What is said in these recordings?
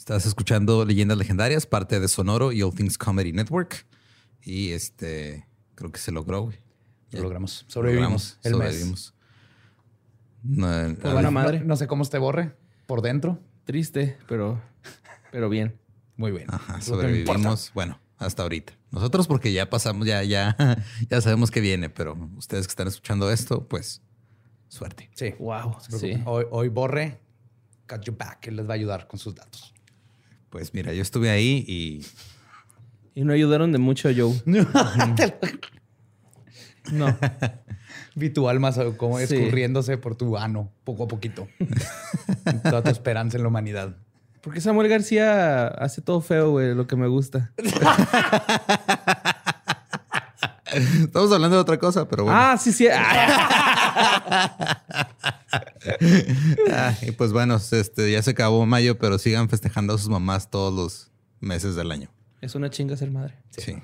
Estás escuchando Leyendas Legendarias, parte de Sonoro y All Things Comedy Network. Y este, creo que se logró, güey. Lo logramos. Sobrevivimos. el sobrevivimos. No, buena madre. No, sé cómo te borre por dentro. Triste, pero, pero bien. Muy bien. Ajá, sobrevivimos. Bueno, hasta ahorita. Nosotros porque ya pasamos, ya, ya, ya sabemos que viene, pero ustedes que están escuchando esto, pues suerte. Sí. Wow. Sí. Hoy, hoy borre, got you back, él les va a ayudar con sus datos. Pues mira, yo estuve ahí y. Y no ayudaron de mucho, Joe. no. Vi tu alma como escurriéndose por tu ano, poco a poquito. Toda tu esperanza en la humanidad. Porque Samuel García hace todo feo, güey, lo que me gusta. Estamos hablando de otra cosa, pero bueno. Ah, sí, sí. Ah, y pues bueno, este, ya se acabó mayo, pero sigan festejando a sus mamás todos los meses del año. Es una chinga ser madre. Sí.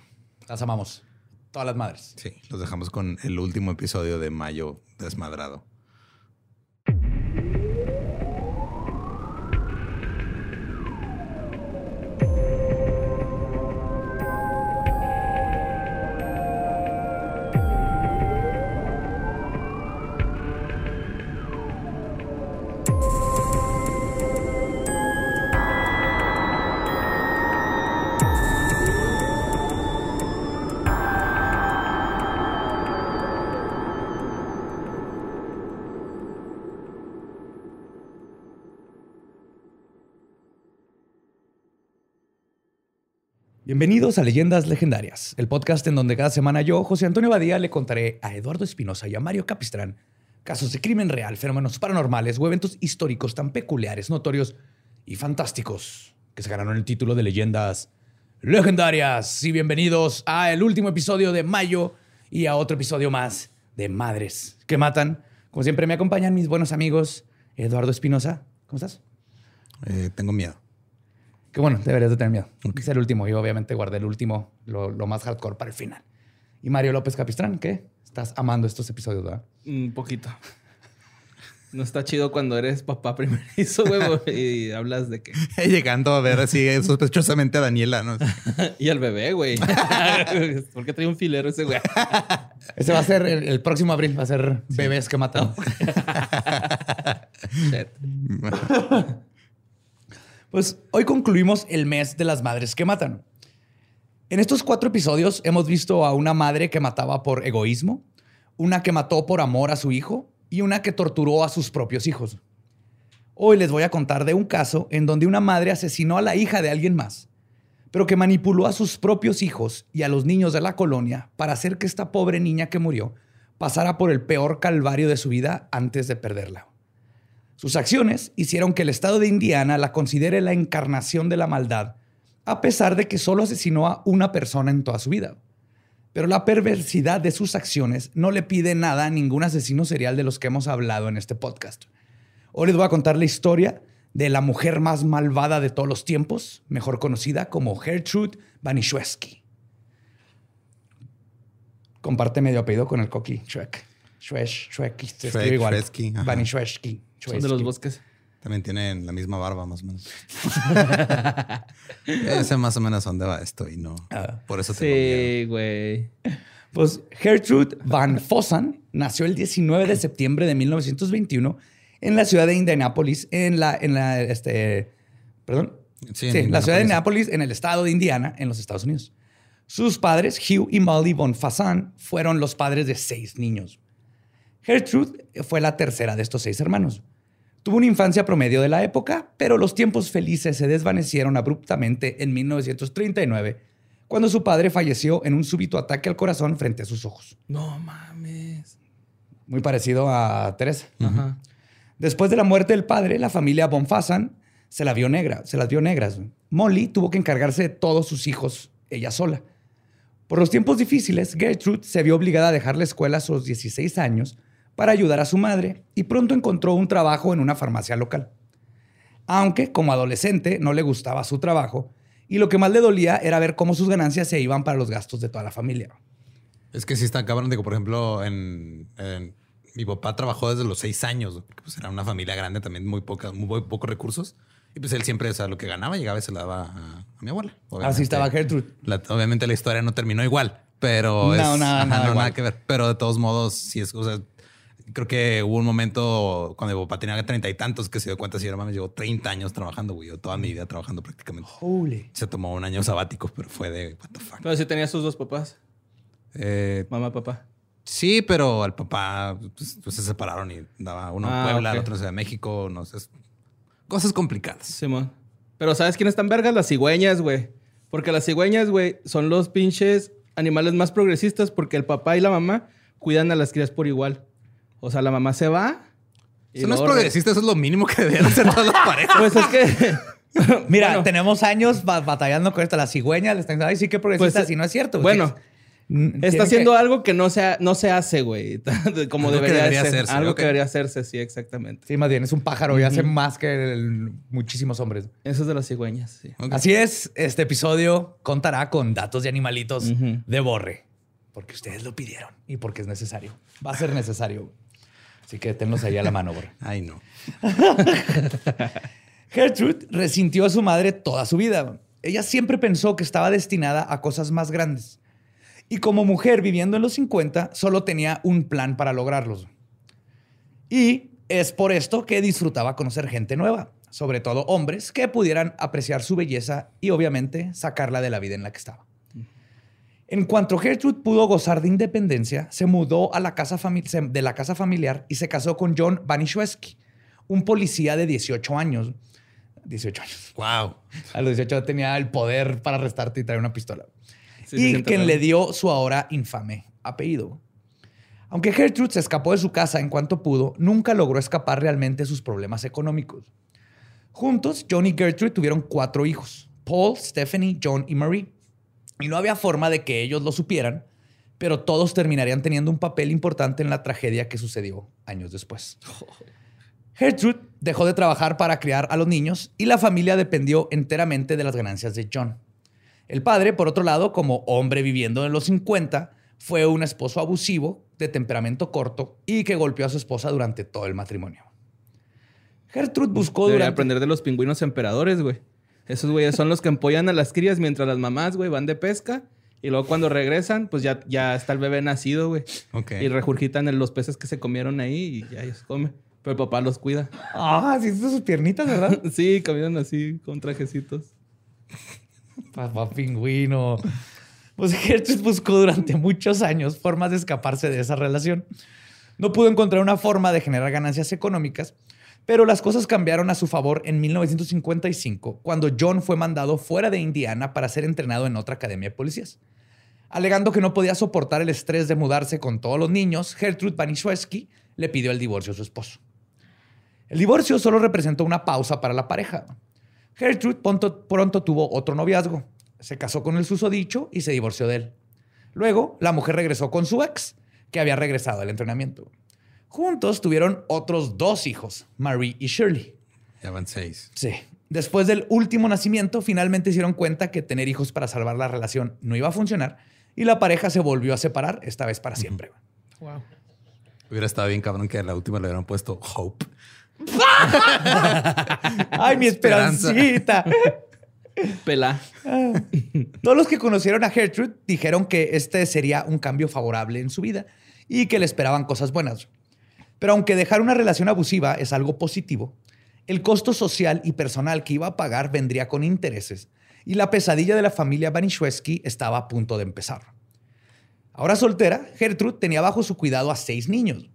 Las amamos. Todas las madres. Sí. Los dejamos con el último episodio de mayo desmadrado. Bienvenidos a Leyendas Legendarias, el podcast en donde cada semana yo, José Antonio Badía, le contaré a Eduardo Espinosa y a Mario Capistrán casos de crimen real, fenómenos paranormales o eventos históricos tan peculiares, notorios y fantásticos que se ganaron el título de Leyendas Legendarias. Y bienvenidos a el último episodio de mayo y a otro episodio más de Madres que Matan. Como siempre me acompañan mis buenos amigos Eduardo Espinosa. ¿Cómo estás? Eh, tengo miedo. Que bueno, deberías de tener miedo. Es el último y obviamente guardé el último, lo, más hardcore para el final. Y Mario López Capistrán, ¿qué? Estás amando estos episodios, ¿verdad? Un poquito. No está chido cuando eres papá primerizo, huevo, y hablas de que... Llegando a ver así sospechosamente a Daniela, ¿no? y al bebé, güey. ¿Por qué trae un filero ese güey? ese va a ser el, próximo abril, va a ser bebés que matan. Pues hoy concluimos el mes de las madres que matan. En estos cuatro episodios hemos visto a una madre que mataba por egoísmo, una que mató por amor a su hijo y una que torturó a sus propios hijos. Hoy les voy a contar de un caso en donde una madre asesinó a la hija de alguien más, pero que manipuló a sus propios hijos y a los niños de la colonia para hacer que esta pobre niña que murió pasara por el peor calvario de su vida antes de perderla. Sus acciones hicieron que el estado de Indiana la considere la encarnación de la maldad, a pesar de que solo asesinó a una persona en toda su vida. Pero la perversidad de sus acciones no le pide nada a ningún asesino serial de los que hemos hablado en este podcast. Hoy les voy a contar la historia de la mujer más malvada de todos los tiempos, mejor conocida como Gertrude Banishewski. Comparte medio apellido con el coqui Shrek. Shwesh, Shrek, se escribe igual. Banishewski. Son de los bosques. También tienen la misma barba, más o menos. Ese más o menos dónde va esto y no. Ah. por eso te Sí, güey. Pues Gertrude Van Fossan nació el 19 de septiembre de 1921 en la ciudad de Indianapolis, en la, en la, este, perdón. Sí, en la ciudad de Indianapolis, en el estado de Indiana, en los Estados Unidos. Sus padres, Hugh y Molly Von Fassan, fueron los padres de seis niños. Gertrude fue la tercera de estos seis hermanos. Tuvo una infancia promedio de la época, pero los tiempos felices se desvanecieron abruptamente en 1939, cuando su padre falleció en un súbito ataque al corazón frente a sus ojos. No mames. Muy parecido a Teresa. Después de la muerte del padre, la familia Bonfasan se la vio negra, se las vio negras. Molly tuvo que encargarse de todos sus hijos ella sola. Por los tiempos difíciles, Gertrude se vio obligada a dejar la escuela a sus 16 años para ayudar a su madre y pronto encontró un trabajo en una farmacia local. Aunque como adolescente no le gustaba su trabajo y lo que más le dolía era ver cómo sus ganancias se iban para los gastos de toda la familia. Es que sí está cabrón. Digo, por ejemplo, en, mi papá trabajó desde los seis años, pues era una familia grande también, muy, poca, muy pocos recursos. Y pues él siempre, o sea, lo que ganaba, llegaba y se la daba a, a mi abuela. Así Obviamente, estaba Gertrude. la- obviamente la historia no terminó igual, pero No, es, nada, ajá, nada no, igual. nada que ver. Pero de todos modos, sí es, o sea, creo que hubo un momento cuando mi papá tenía treinta y tantos que se dio cuenta, si no mames, llevo 30 años trabajando, güey, yo toda mi vida trabajando prácticamente. Holy. Se tomó un año sabático, pero fue de what the fuck. Pero si tenía sus dos papás, Eh, mamá, papá. sí, pero al papá pues, pues, se separaron y daba uno Ah, en Puebla, el otro en Ciudad de México, no sé. Cosas complicadas. Simón. Pero ¿sabes quiénes están vergas? Las cigüeñas, güey. Porque las cigüeñas, güey, son los pinches animales más progresistas porque el papá y la mamá cuidan a las crías por igual. O sea, la mamá se va. y Eso no es progresista, eso es lo mínimo que deberían hacer todas las parejas. Pues es que. Mira, Bueno. tenemos años ba- batallando con esto. Las cigüeñas le están diciendo, ay, sí que progresista, Pues, si no es cierto. bueno, Está haciendo que- algo que no se, ha- no se hace, güey. Como Algo debería, debería ser. hacerse, Algo que debería hacerse, sí, exactamente. Sí, más bien, es un pájaro y hace más que el- muchísimos hombres. Eso es de las cigüeñas, sí. Así es, este episodio contará con datos de animalitos de borre. Porque ustedes lo pidieron y porque es necesario. Va a ser necesario. Así que tenlos ahí a la mano, borre. Ay, no. Gertrude resintió a su madre toda su vida. Ella siempre pensó que estaba destinada a cosas más grandes. Y como mujer viviendo en los 50, solo tenía un plan para lograrlos. Y es por esto que disfrutaba conocer gente nueva, sobre todo hombres que pudieran apreciar su belleza y obviamente sacarla de la vida en la que estaba. En cuanto Gertrude pudo gozar de independencia, se mudó a la casa de la casa familiar y se casó con John Banishewski, un policía de 18 años. 18 años. Wow. A los 18 tenía el poder para arrestarte y traer una pistola. Sí, y quien le dio su ahora infame apellido. Aunque Gertrude se escapó de su casa en cuanto pudo, nunca logró escapar realmente de sus problemas económicos. Juntos, John y Gertrude tuvieron cuatro hijos: Paul, Stephanie, John y Marie. Y no había forma de que ellos lo supieran, pero todos terminarían teniendo un papel importante en la tragedia que sucedió años después. Gertrude dejó de trabajar para criar a los niños y la familia dependió enteramente de las ganancias de John. El padre, por otro lado, como hombre viviendo en los 50, fue un esposo abusivo, de temperamento corto y que golpeó a su esposa durante todo el matrimonio. Gertrude buscó Debería durante... aprender de los pingüinos emperadores, güey. Esos güeyes son los que empollan a las crías mientras las mamás, güey, van de pesca. Y luego cuando regresan, pues ya, ya está el bebé nacido, güey. Ok. Y regurgitan en los peces que se comieron ahí y ya ellos comen. Pero el papá los cuida. Ah, sí, sus piernitas, ¿verdad? Sí, caminan así, con trajecitos. Papá pingüino. Pues Gertrude buscó durante muchos años formas de escaparse de esa relación. No pudo encontrar una forma de generar ganancias económicas, pero las cosas cambiaron a su favor en 1955, cuando John fue mandado fuera de Indiana para ser entrenado en otra academia de policías. Alegando que no podía soportar el estrés de mudarse con todos los niños, Gertrude Banishewski le pidió el divorcio a su esposo. El divorcio solo representó una pausa para la pareja. Gertrude pronto, pronto tuvo otro noviazgo. Se casó con el susodicho y se divorció de él. Luego, la mujer regresó con su ex, que había regresado al entrenamiento. Juntos tuvieron otros dos hijos, Marie y Shirley. Ya van seis. Sí. Después del último nacimiento, finalmente se dieron cuenta que tener hijos para salvar la relación no iba a funcionar y la pareja se volvió a separar, esta vez para siempre. Hubiera estado bien cabrón que a la última le hubieran puesto Hope. ¡Ay, mi esperancita! Pelá. Todos los que conocieron a Gertrude dijeron que este sería un cambio favorable en su vida y que le esperaban cosas buenas. Pero aunque dejar una relación abusiva es algo positivo, el costo social y personal que iba a pagar vendría con intereses y la pesadilla de la familia Banishewski estaba a punto de empezar. Ahora soltera, Gertrude tenía bajo su cuidado a seis niños.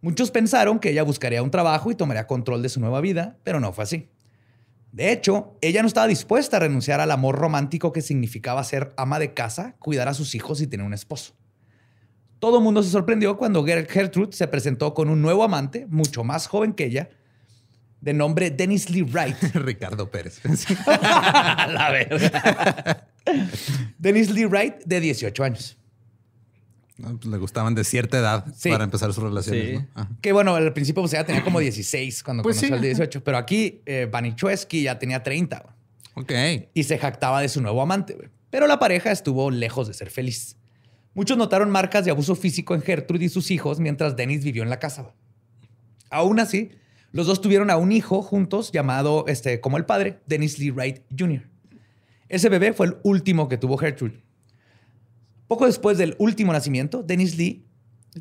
Muchos pensaron que ella buscaría un trabajo y tomaría control de su nueva vida, pero no fue así. De hecho, ella no estaba dispuesta a renunciar al amor romántico que significaba ser ama de casa, cuidar a sus hijos y tener un esposo. Todo el mundo se sorprendió cuando Ger- Gertrude se presentó con un nuevo amante, mucho más joven que ella, de nombre Dennis Lee Wright. Ricardo Pérez. la verga. Dennis Lee Wright, de 18 años. Pues le gustaban de cierta edad Sí. para empezar sus relaciones. Sí. ¿no? Que bueno, al principio pues ella tenía como 16 cuando Pues conoció sí, al de ajá. 18, pero aquí eh, ya tenía 30 Ok. y se jactaba de su nuevo amante. güey. Pero la pareja estuvo lejos de ser feliz. Muchos notaron marcas de abuso físico en Gertrude y sus hijos mientras Dennis vivió en la casa. Aún así, Los dos tuvieron a un hijo juntos llamado este, como el padre, Dennis Lee Wright Jr. Ese bebé fue el último que tuvo Gertrude. Poco después del último nacimiento, Dennis Lee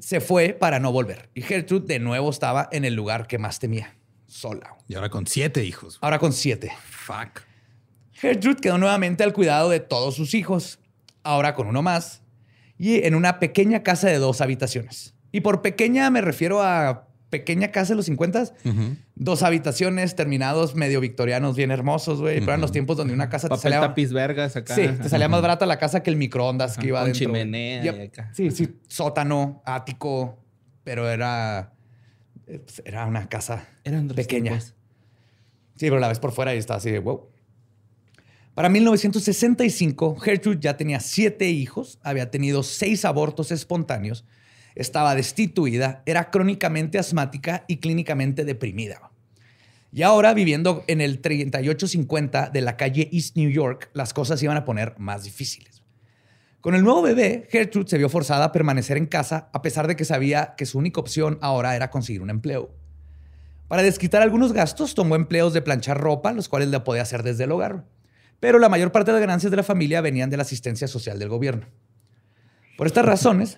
se fue para no volver. Y Gertrude de nuevo estaba en el lugar que más temía, sola. Y ahora con siete hijos. Ahora con siete. Fuck. Gertrude quedó nuevamente al cuidado de todos sus hijos, ahora con uno más, y en una pequeña casa de dos habitaciones. Y por pequeña me refiero a pequeña casa de los 50, dos habitaciones terminados medio victorianos, bien hermosos, güey. Pero eran los tiempos donde una casa Papel te salía. tapiz vergas acá. Sí, te salía más barata la casa que el microondas que iba Con adentro. chimenea Yep. y acá. Sí, sí, sótano, ático, pero era, eh, pues, era una casa Eran pequeña. tiempos. Sí, pero la ves por fuera y está así de wow. Para 1965, Gertrude ya tenía siete hijos, había tenido seis abortos espontáneos, estaba destituida, era crónicamente asmática y clínicamente deprimida. Y ahora, viviendo en el 3850 de la calle East New York, las cosas iban a poner más difíciles. Con el nuevo bebé, Gertrude se vio forzada a permanecer en casa a pesar de que sabía que su única opción ahora era conseguir un empleo. Para desquitar algunos gastos, tomó empleos de planchar ropa, los cuales la podía hacer desde el hogar. Pero la mayor parte de las ganancias de la familia venían de la asistencia social del gobierno. Por estas razones,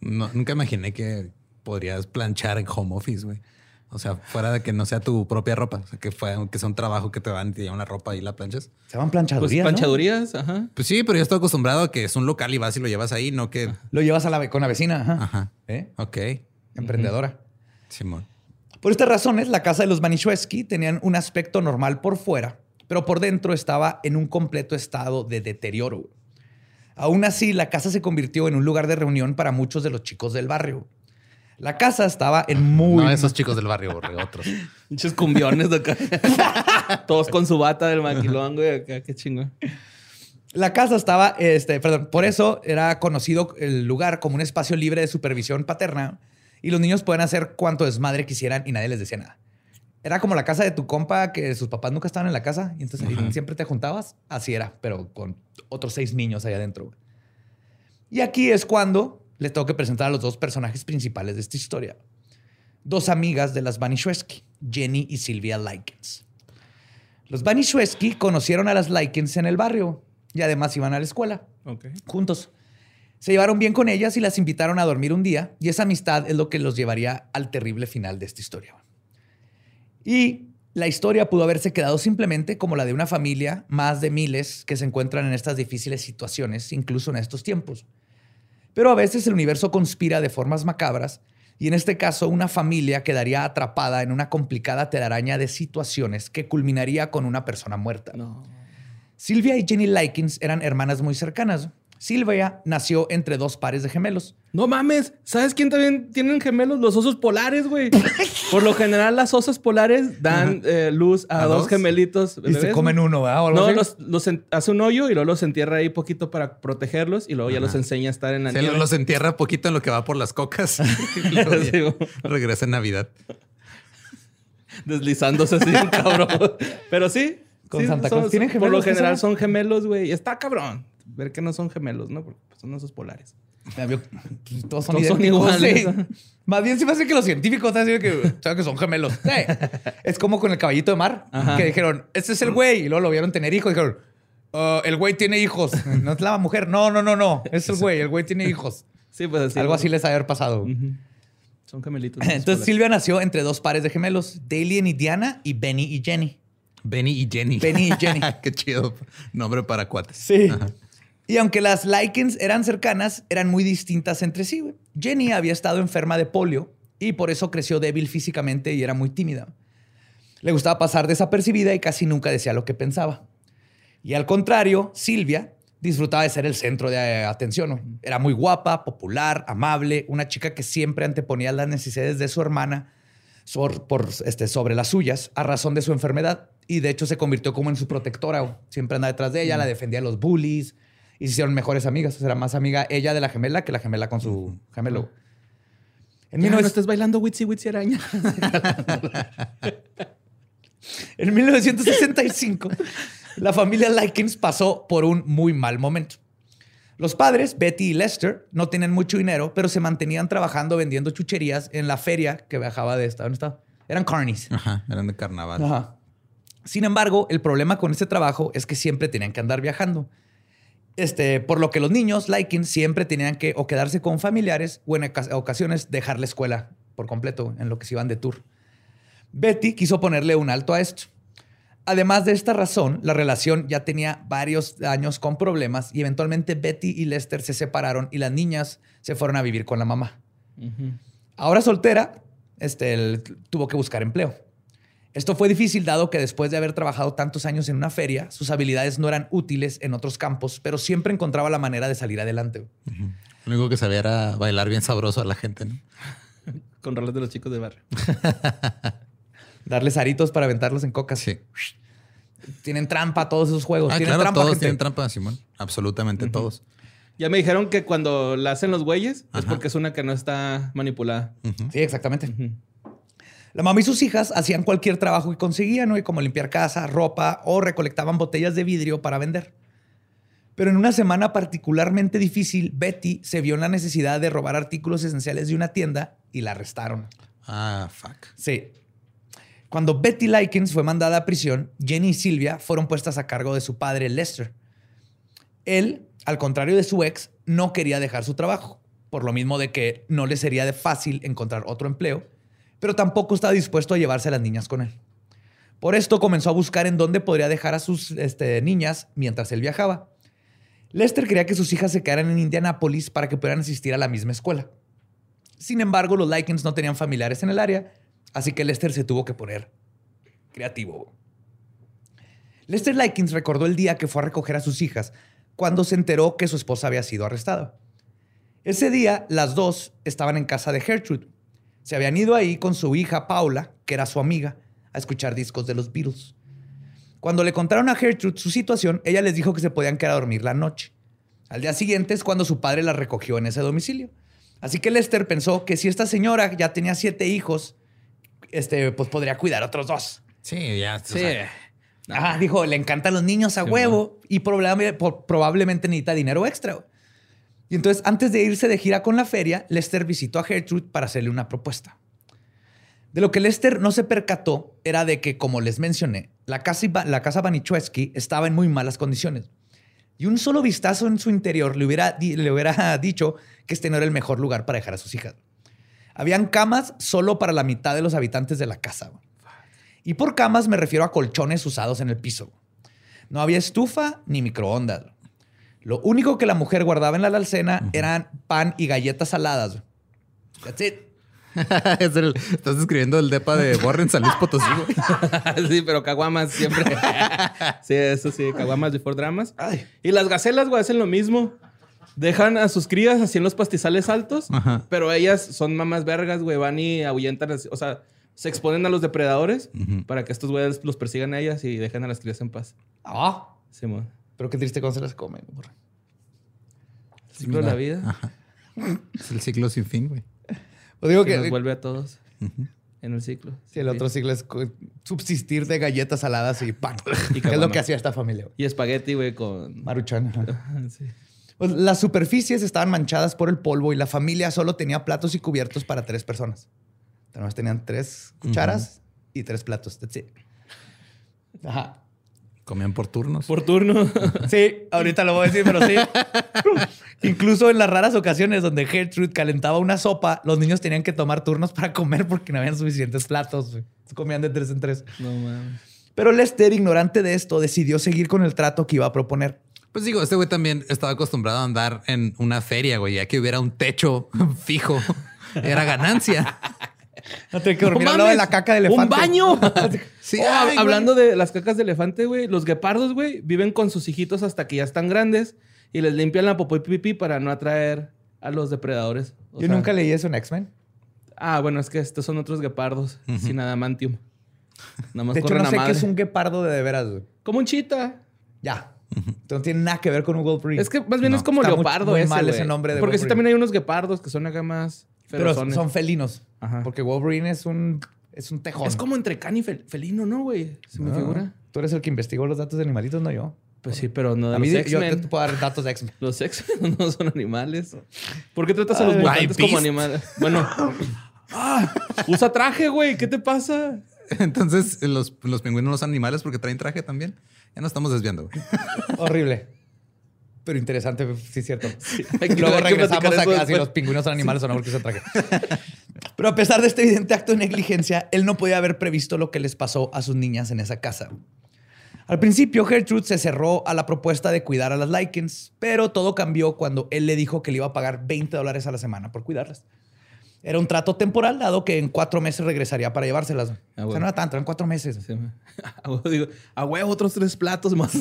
No, nunca imaginé que podrías planchar en home office, güey. O sea, fuera de que no sea tu propia ropa. O sea, que, fue, que sea un trabajo que te dan y te llevan la ropa y la planchas. se Pues planchadurías. ¿no? planchadurías, ajá. Pues sí, pero yo estoy acostumbrado a que es un local y vas y lo llevas ahí, no que... Lo llevas a la, con la vecina. Ajá. Ajá. ¿Eh? Ok. Emprendedora. Simón. Por estas razones, la casa de los Manischewski tenían un aspecto normal por fuera, pero por dentro estaba en un completo estado de deterioro. Aún así, la casa se convirtió en un lugar de reunión para muchos de los chicos del barrio. La casa estaba en muy... No esos chicos del barrio, borre, otros. Muchos cumbiones de acá. Todos con su bata del maquilón, güey. Acá, qué chingón. La casa estaba, este, perdón, por eso era conocido el lugar como un espacio libre de supervisión paterna y los niños pueden hacer cuanto desmadre quisieran y nadie les decía nada. Era como la casa de tu compa que sus papás nunca estaban en la casa y entonces siempre te juntabas. Así era, pero con otros seis niños ahí adentro. Y aquí es cuando les tengo que presentar a los dos personajes principales de esta historia. Dos amigas de las Banishweski, Jenny y Sylvia Likens. Los Banishweski conocieron a las Likens en el barrio y además iban a la escuela Ok. juntos. Se llevaron bien con ellas y las invitaron a dormir un día y esa amistad es lo que los llevaría al terrible final de esta historia. Y la historia pudo haberse quedado simplemente como la de una familia más de miles que se encuentran en estas difíciles situaciones, incluso en estos tiempos. Pero a veces el universo conspira de formas macabras y en este caso una familia quedaría atrapada en una complicada telaraña de situaciones que culminaría con una persona muerta. No. Silvia y Jenny Likens eran hermanas muy cercanas. Silvia nació entre dos pares de gemelos. No mames, ¿sabes quién también tienen gemelos? Los osos polares, güey. Por lo general, las osas polares dan eh, luz a, ¿A dos, dos? gemelitos. Y se comen ¿no? uno, ¿verdad? O No, los, los en- hace un hoyo y luego los entierra ahí poquito para protegerlos y luego ya los enseña a estar en la Se nieve. los entierra poquito en lo que va por las cocas. luego regresa en Navidad. Deslizándose así, un cabrón. Pero sí. Con sí, Santa son- Claus. ¿Tienen Por lo gemelos, general son gemelos, güey. Y está cabrón. Ver que no son gemelos, ¿no? Porque pues, son osos polares. Vio, pues, Todos son, Todos son idénticos, iguales. sí. Más bien se me hace que los científicos están diciendo que, saben que son gemelos. Sí. Es como con el caballito de mar, Ajá. que dijeron, este es el güey, y luego lo vieron tener hijos. Dijeron, "Ah, el güey tiene hijos. No es la mujer. No, no, no, no. Es el güey, el güey tiene hijos. Sí, pues así. Algo así les ha de haber pasado. Son gemelitos. Entonces. Silvia nació entre dos pares de gemelos, Dalian y Diana y Benny y Jenny. Benny y Jenny. Benny y Jenny. Qué chido nombre para cuates. Sí. Ajá. Y aunque las Likens eran cercanas, eran muy distintas entre sí. güey. Jenny había estado enferma de polio y por eso creció débil físicamente y era muy tímida. Le gustaba pasar desapercibida y casi nunca decía lo que pensaba. Y al contrario, Silvia disfrutaba de ser el centro de eh, atención. güey. Era muy guapa, popular, amable, una chica que siempre anteponía las necesidades de su hermana por, por, este, sobre las suyas a razón de su enfermedad. Y de hecho se convirtió como en su protectora. güey. Siempre andaba detrás de ella, la defendía de los bullies y se hicieron mejores amigas. O sea, era más amiga ella de la gemela que la gemela con su gemelo. En, Ya, no 19 estés bailando Witsi Witsi Araña. en 1965, la familia Likens pasó por un muy mal momento. Los padres, Betty y Lester, no tenían mucho dinero, pero se mantenían trabajando vendiendo chucherías en la feria que viajaba de estado en estado. Eran carnies. Ajá, eran de carnaval. Ajá. Sin embargo, el problema con este trabajo es que siempre tenían que andar viajando. Este, por lo que los niños, Lykin, siempre tenían que o quedarse con familiares o en oca- ocasiones dejar la escuela por completo en lo que se iban de tour. Betty quiso ponerle un alto a esto. Además de esta razón, la relación ya tenía varios años con problemas y eventualmente Betty y Lester se separaron y las niñas se fueron a vivir con la mamá. Ahora soltera, este, él tuvo que buscar empleo. Esto fue difícil dado que después de haber trabajado tantos años en una feria, sus habilidades no eran útiles en otros campos, pero siempre encontraba la manera de salir adelante. Lo único que sabía era bailar bien sabroso a la gente, ¿no? Con roles de los chicos de barrio. Darles aritos para aventarlos en cocas. Sí. Tienen trampa todos esos juegos. Ah, tienen claro, trampa, todos gente. tienen trampa, Simón. Absolutamente todos. Ya me dijeron que cuando la hacen los güeyes es porque es una que no está manipulada. Sí, exactamente. La mamá y sus hijas hacían cualquier trabajo que conseguían, ¿no? Como limpiar casa, ropa o recolectaban botellas de vidrio para vender. Pero en una semana particularmente difícil, Betty se vio en la necesidad de robar artículos esenciales de una tienda y la arrestaron. Ah, fuck. Sí. Cuando Betty Likens fue mandada a prisión, Jenny y Silvia fueron puestas a cargo de su padre Lester. Él, al contrario de su ex, no quería dejar su trabajo, por lo mismo de que no le sería de fácil encontrar otro empleo, pero tampoco estaba dispuesto a llevarse a las niñas con él. Por esto comenzó a buscar en dónde podría dejar a sus este, niñas mientras él viajaba. Lester quería que sus hijas se quedaran en Indianápolis para que pudieran asistir a la misma escuela. Sin embargo, los Likens no tenían familiares en el área, así que Lester se tuvo que poner creativo. Lester Likens recordó el día que fue a recoger a sus hijas cuando se enteró que su esposa había sido arrestada. Ese día, las dos estaban en casa de Gertrude. Se habían ido ahí con su hija Paula, que era su amiga, a escuchar discos de los Beatles. Cuando le contaron a Gertrude su situación, ella les dijo que se podían quedar a dormir la noche. Al día siguiente es cuando su padre la recogió en ese domicilio. Así que Lester pensó que si esta señora ya tenía siete hijos, este, pues podría cuidar a otros dos. Sí, ya. o Sí. sea, Ajá, dijo, le encantan los niños a Sí, huevo y probable- probablemente necesita dinero extra. Y entonces, antes de irse de gira con la feria, Lester visitó a Gertrude para hacerle una propuesta. De lo que Lester no se percató era de que, como les mencioné, la casa, la estaba en muy malas condiciones. Y un solo vistazo en su interior le le hubiera dicho que este no era el mejor lugar para dejar a sus hijas. Habían camas solo para la mitad de los habitantes de la casa. Y por camas me refiero a colchones usados en el piso. No había estufa ni microondas. Lo único que la mujer guardaba en la alacena eran pan y galletas saladas. That's it. Es el- estás escribiendo el depa de Warren San Luis Potosí. güey. sí, pero caguamas siempre. sí, eso sí, caguamas before dramas. Ay. Y las gacelas, güey, hacen lo mismo. Dejan a sus crías así en los pastizales altos, Ajá. pero ellas son mamás vergas, güey, van y ahuyentan, así- o sea, se exponen a los depredadores para que estos güeyes los persigan a ellas y dejen a las crías en paz. Ah, Simón. Pero qué triste cuando se las comen. burra. El ciclo de la vida Ajá. Es el ciclo sin fin, güey. O digo que que nos vuelve a todos en el ciclo. si el otro siglo es subsistir de galletas saladas y pan. Y que es lo que hacía esta familia. güey. Y espagueti, güey, con... Maruchan. sí. Pues, las superficies estaban manchadas por el polvo y la familia solo tenía platos y cubiertos para tres personas. Además tenían tres cucharas y tres platos. That's it. Ajá. Comían por turnos. Por turno. Sí, ahorita lo voy a decir, pero sí. Incluso en las raras ocasiones donde Gertrude calentaba una sopa, los niños tenían que tomar turnos para comer porque no habían suficientes platos. Comían de tres en tres. no mames. Pero Lester, ignorante de esto, decidió seguir con el trato que iba a proponer. Pues digo, este güey también estaba acostumbrado a andar en una feria, güey, ya que hubiera un techo fijo. Era ganancia. No tenía que dormir ¡No al lado de la caca de elefante. ¡Un baño! Sí, Oh, ay, güey. hablando de las cacas de elefante, güey, los guepardos, güey, viven con sus hijitos hasta que ya están grandes y les limpian la popó y pipí para no atraer a los depredadores. O Yo sea- nunca leí eso en X-Men. Ah, bueno, es que estos son otros guepardos sin adamantium. Nada más De hecho, no sé qué es un guepardo de de veras. güey. Como un chita. Ya. No tiene nada que ver con un Wolverine. Es que más bien No. es como Está muy- leopardo muy ese, mal güey. ese nombre de Porque sí también hay unos guepardos que son acá más Pero son felinos. Ajá. Porque Wolverine es un, es un tejón. Es como entre can y fel- felino, ¿no, güey? Se me Ah, figura. Tú eres el que investigó los datos de animalitos, no yo. Pues sí, pero no de A mí los yo te puedo dar datos de X-Men. Los X-Men no son animales. ¿Por qué tratas a los mutantes como animales? Bueno, Usa traje, güey. ¿Qué te pasa? Entonces, los, los pingüinos no son animales porque traen traje también. Ya nos estamos desviando. güey. Horrible. Pero interesante, sí es cierto. que- Luego regresamos a eso si después. los pingüinos son animales o no porque se traje. Pero a pesar de este evidente acto de negligencia, él no podía haber previsto lo que les pasó a sus niñas en esa casa. Al principio, Gertrude se cerró a la propuesta de cuidar a las Likens, pero todo cambió cuando él le dijo que le iba a pagar 20 dólares a la semana por cuidarlas. Era un trato temporal, dado que en cuatro meses regresaría para llevárselas. Ah, O sea, no era tanto, eran cuatro meses. Sí, digo, a huevo, otros tres platos más.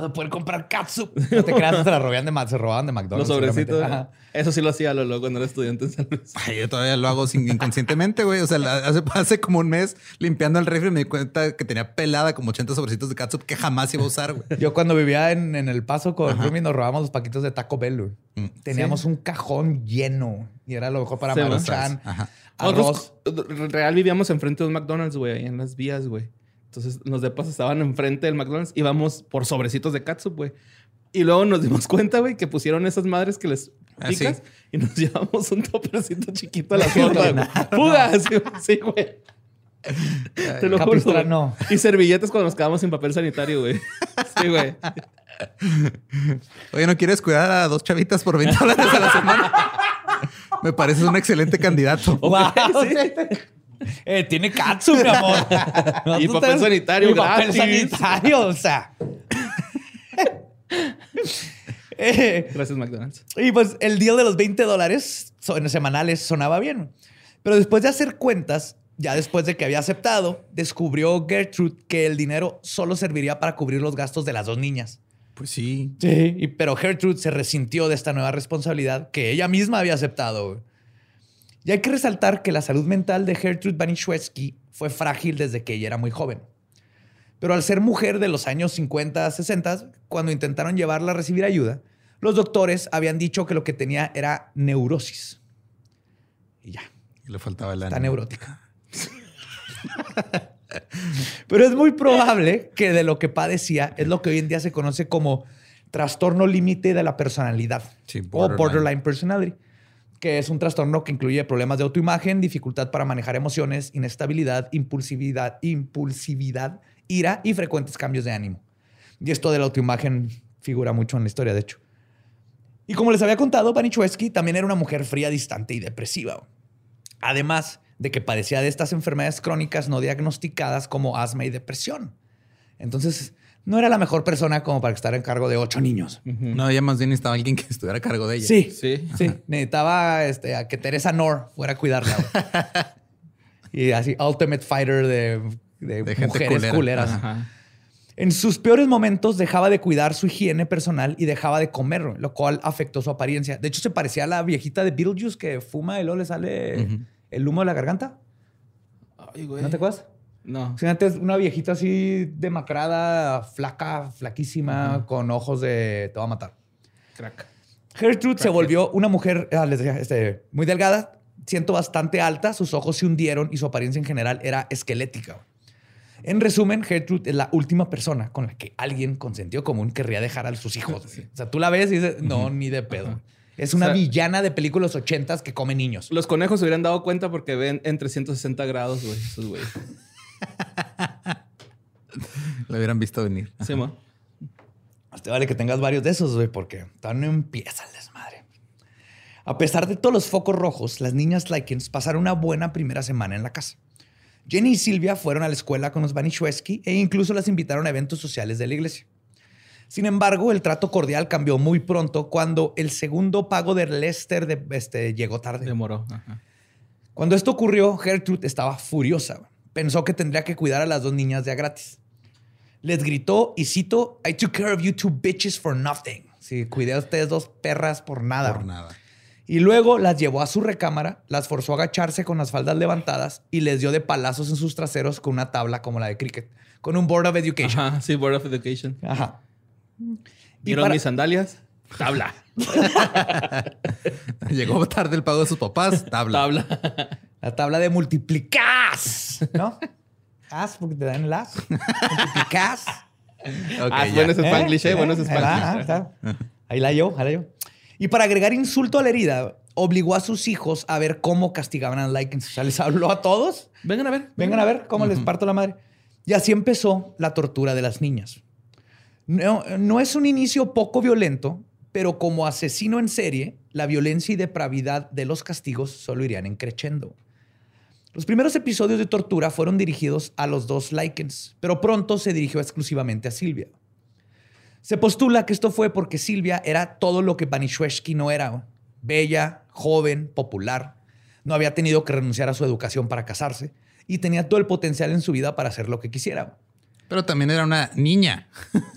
Vas a poder comprar catsup. No te creas, se la robaban de, se robaban de Los McDonald's. sobrecitos. seguramente. Ajá. Eso sí lo hacía Lolo cuando era estudiante en San Luis. Ay, yo todavía lo hago sin, inconscientemente, güey. O sea, la- hace, hace como un mes limpiando el refri me di cuenta que tenía pelada como 80 sobrecitos de catsup que jamás iba a usar, güey. Yo cuando vivía en, en El Paso con Rumi nos robábamos los paquitos de Taco Bell. güey. Mm. Teníamos un cajón lleno y era lo mejor para. Maruchan. Ajá. Arroz. Nosotros, real vivíamos enfrente de un McDonald's, güey, ahí en las vías, güey. Entonces los depas estaban enfrente del McDonald's, íbamos por sobrecitos de catsup, güey. Y luego nos dimos cuenta, güey, que pusieron esas madres que les Ah, picas sí. y nos llevamos un topercito chiquito a la sorda, güey. ¡Fuga! Sí, sí, güey. Te lo juro. Capistrano. Y servilletas cuando nos quedamos sin papel sanitario, güey. Sí, güey. Oye, ¿no quieres cuidar a dos chavitas por 20 dólares a la semana? Me pareces un excelente candidato. Wow, Eh, tiene catsup, mi amor. Y papel sanitario y papel sanitario, o sea. Eh, Gracias, McDonald's. Y pues el deal de los 20 dólares son- semanales sonaba bien. Pero después de hacer cuentas, ya después de que había aceptado, descubrió Gertrude que el dinero solo serviría para cubrir los gastos de las dos niñas. Pues sí. Sí. Y, pero Gertrude se resintió de esta nueva responsabilidad que ella misma había aceptado. Y hay que resaltar que la salud mental de Gertrude Banishewski fue frágil desde que ella era muy joven. Pero al ser mujer de los años 50, 60, cuando intentaron llevarla a recibir ayuda, los doctores habían dicho que lo que tenía era neurosis. Y ya, Y le faltaba el está ánimo. neurótica. Pero es muy probable que de lo que padecía es lo que hoy en día se conoce como trastorno límite de la personalidad Sí, o borderline. borderline personality, que es un trastorno que incluye problemas de autoimagen, dificultad para manejar emociones, inestabilidad, impulsividad, impulsividad, ira y frecuentes cambios de ánimo. Y esto de la autoimagen figura mucho en la historia, de hecho. Y como les había contado, Panichewski también era una mujer fría, distante y depresiva. Además de que padecía de estas enfermedades crónicas no diagnosticadas como asma y depresión. Entonces, no era la mejor persona como para estar en cargo de ocho niños. No, ella más bien estaba alguien que estuviera a cargo de ella. Sí, Sí. sí. Necesitaba este, a que Teresa Nor fuera a cuidarla. y así, ultimate fighter de, de De gente mujeres culera. culeras. Ajá. En sus peores momentos dejaba de cuidar su higiene personal y dejaba de comer, lo cual afectó su apariencia. De hecho, se parecía a la viejita de Beetlejuice que fuma y luego le sale el humo de la garganta. Ay, güey. ¿No te acuerdas? No. Sí, antes una viejita así demacrada, flaca, flaquísima, con ojos de te va a matar. Crack. Gertrude se volvió una mujer, ah, les decía, este, muy delgada, siento bastante alta, sus ojos se hundieron y su apariencia en general era esquelética. En resumen, Gertrude es la última persona con la que alguien con sentido común querría dejar a sus hijos. O sea, tú la ves y dices, no, ni de pedo. Es una O sea- villana de películas ochentas que come niños. Los conejos se hubieran dado cuenta porque ven en 360 grados, güey. Esos güey. Lo hubieran visto venir. Sí, mo. Más te vale que tengas varios de esos, güey, porque todavía no empieza el desmadre. A pesar de todos los focos rojos, las niñas Likens pasaron una buena primera semana en la casa. Jenny y Silvia fueron a la escuela con los Banishewski e incluso las invitaron a eventos sociales de la iglesia. Sin embargo, el trato cordial cambió muy pronto cuando el segundo pago de Lester de- este, llegó tarde. Demoró. Ajá. Cuando esto ocurrió, Gertrude estaba furiosa. Pensó que tendría que cuidar a las dos niñas de a gratis. Les gritó y cito, I took care of you two bitches for nothing. Sí, cuidé a ustedes dos perras por nada. Por nada. Y luego las llevó a su recámara, las forzó a agacharse con las faldas levantadas y les dio de palazos en sus traseros con una tabla como la de cricket, con un Board of Education. Ajá. Sí, Board of Education. Ajá. ¿Vieron para- mis sandalias? Tabla. Llegó tarde el pago de sus papás. Tabla. Tabla. La tabla de multiplicas, ¿no? As, porque te dan las. Multiplicas. Ok, ya. bueno ese Spanglish, ¿eh? Bueno ese Ahí va, Spanglish. ah, está. Ahí la yo, ahí la yo. Y para agregar insulto a la herida, obligó a sus hijos a ver cómo castigaban a Lycans. O sea, les habló a todos. Vengan a ver. Vengan a ver cómo les parto la madre. Y así empezó la tortura de las niñas. No, no es un inicio poco violento, pero como asesino en serie, la violencia y depravidad de los castigos solo irían encrechendo. Los primeros episodios de tortura fueron dirigidos a los dos Lycans, pero pronto se dirigió exclusivamente a Silvia. Se postula que esto fue porque Silvia era todo lo que Banishweshki no era. Bella, joven, popular. No había tenido que renunciar a su educación para casarse y tenía todo el potencial en su vida para hacer lo que quisiera. Pero también era una niña.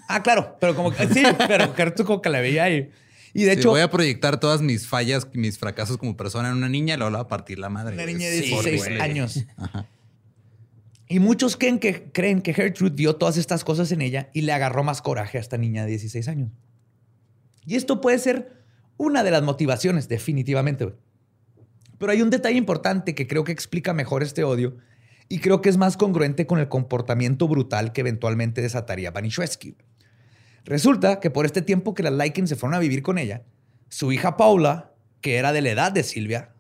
Ah, claro, pero como que sí, pero como que la veía ahí. Y de Sí, hecho, voy a proyectar todas mis fallas, mis fracasos como persona en una niña y la voy a partir la madre. una niña de Sí, 16 güey. años. Y muchos creen que, creen que Gertrude vio todas estas cosas en ella y le agarró más coraje a esta niña de 16 años. Y esto puede ser una de las motivaciones, definitivamente. Pero hay un detalle importante que creo que explica mejor este odio y creo que es más congruente con el comportamiento brutal que eventualmente desataría Banishwesky. Resulta que por este tiempo que las Lycans se fueron a vivir con ella, su hija Paula, que era de la edad de Silvia,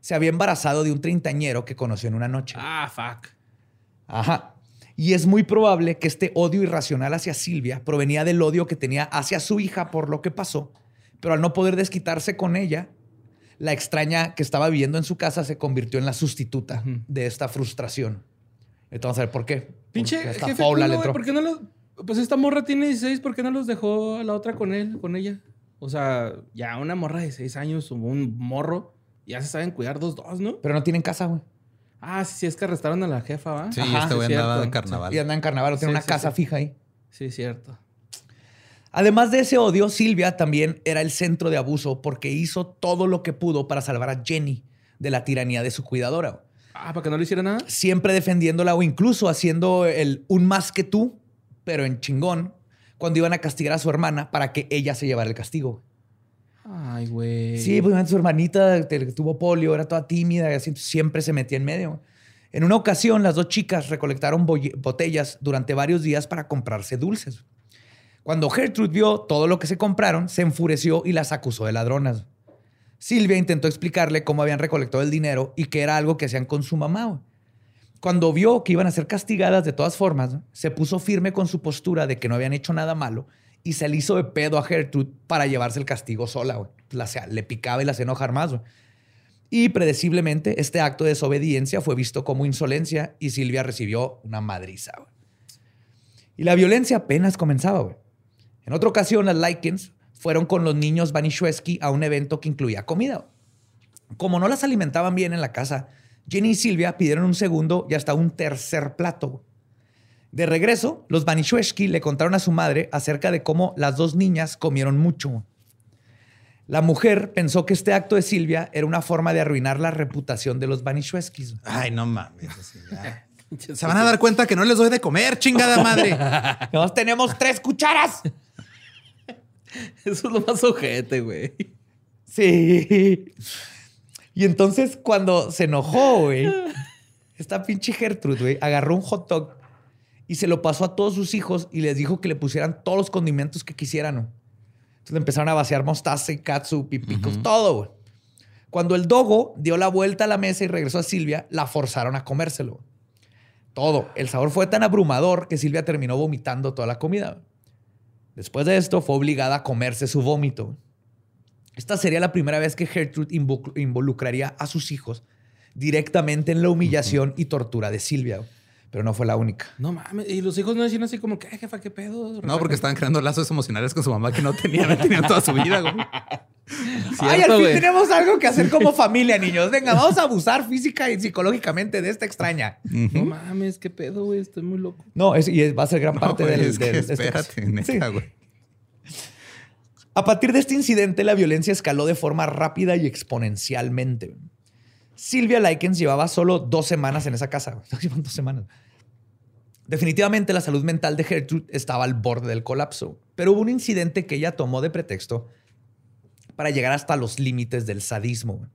se había embarazado de un treintañero que conoció en una noche. Ah, fuck. Ajá. Y es muy probable que este odio irracional hacia Silvia provenía del odio que tenía hacia su hija por lo que pasó, pero al no poder desquitarse con ella, la extraña que estaba viviendo en su casa se convirtió en la sustituta de esta frustración. Entonces, a ver, ¿por qué? Pinche jefe Paula le. ¿por qué no lo- Pues esta morra tiene 16, ¿por qué no los dejó a la otra con él, con ella? O sea, ya una morra de 6 años o un morro, ya se saben cuidar dos, dos, ¿no? Pero no tienen casa, güey. Ah, sí, sí, es que arrestaron a la jefa, ¿va? Sí, Ajá, este güey andaba cierto. carnaval. Y anda en carnaval, o tiene Sí, una sí, casa sí. fija ahí. Sí, cierto. Además de ese odio, Silvia también era el centro de abuso porque hizo todo lo que pudo para salvar a Jenny de la tiranía de su cuidadora. Ah, ¿para que no le hiciera nada? Siempre defendiéndola o incluso haciendo el un más que tú, pero en chingón, cuando iban a castigar a su hermana para que ella se llevara el castigo. Ay, güey. Sí, pues su hermanita tuvo polio, era toda tímida y así siempre se metía en medio. En una ocasión, las dos chicas recolectaron botellas durante varios días para comprarse dulces. Cuando Gertrude vio todo lo que se compraron, se enfureció y las acusó de ladronas. Silvia intentó explicarle cómo habían recolectado el dinero y que era algo que hacían con su mamá. Cuando vio que iban a ser castigadas de todas formas, se puso firme con su postura de que no habían hecho nada malo y se le hizo de pedo a Gertrude para llevarse el castigo sola. le picaba y la hacía enojar más. Y predeciblemente, este acto de desobediencia fue visto como insolencia y Silvia recibió una madriza. Y la violencia apenas comenzaba. En otra ocasión, las Likens fueron con los niños Banishwesky a un evento que incluía comida. Como no las alimentaban bien en la casa, Jenny y Silvia pidieron un segundo y hasta un tercer plato. De regreso, los Banishwesky le contaron a su madre acerca de cómo las dos niñas comieron mucho. La mujer pensó que este acto de Silvia era una forma de arruinar la reputación de los Banishweskis. Ay, no mames. así. Se van a dar cuenta que no les doy de comer, chingada madre. Nos tenemos tres cucharas. Eso es lo más ojete, güey. Sí. Y entonces cuando se enojó, güey, esta pinche Gertrude, güey, agarró un hot dog y se lo pasó a todos sus hijos y les dijo que le pusieran todos los condimentos que quisieran. Entonces le empezaron a vaciar mostaza y katsu, pipicos, todo, güey. Cuando el dogo dio la vuelta a la mesa y regresó a Silvia, la forzaron a comérselo. Todo. El sabor fue tan abrumador que Silvia terminó vomitando toda la comida. Después de esto, fue obligada a comerse su vómito. Esta sería la primera vez que Gertrude invo- involucraría a sus hijos directamente en la humillación y tortura de Silvia. Pero no fue la única. No mames. Y los hijos no decían así como, ¿qué, jefa? ¿Qué pedo? No, porque estaban creando lazos emocionales con su mamá que no tenían, no tenían toda su vida, güey. Ay, al fin güey. tenemos algo que hacer como familia, niños. Venga, vamos a abusar física y psicológicamente de esta extraña. No mames, ¿qué pedo, güey? Estoy muy loco. No, es- y es- va a ser gran No, parte güey, del... es que del- este espérate, neta, Sí. A partir de este incidente, la violencia escaló de forma rápida y exponencialmente. Silvia Likens llevaba solo dos semanas en esa casa. Dos semanas. Definitivamente la salud mental de Gertrude estaba al borde del colapso, pero hubo un incidente que ella tomó de pretexto para llegar hasta los límites del sadismo.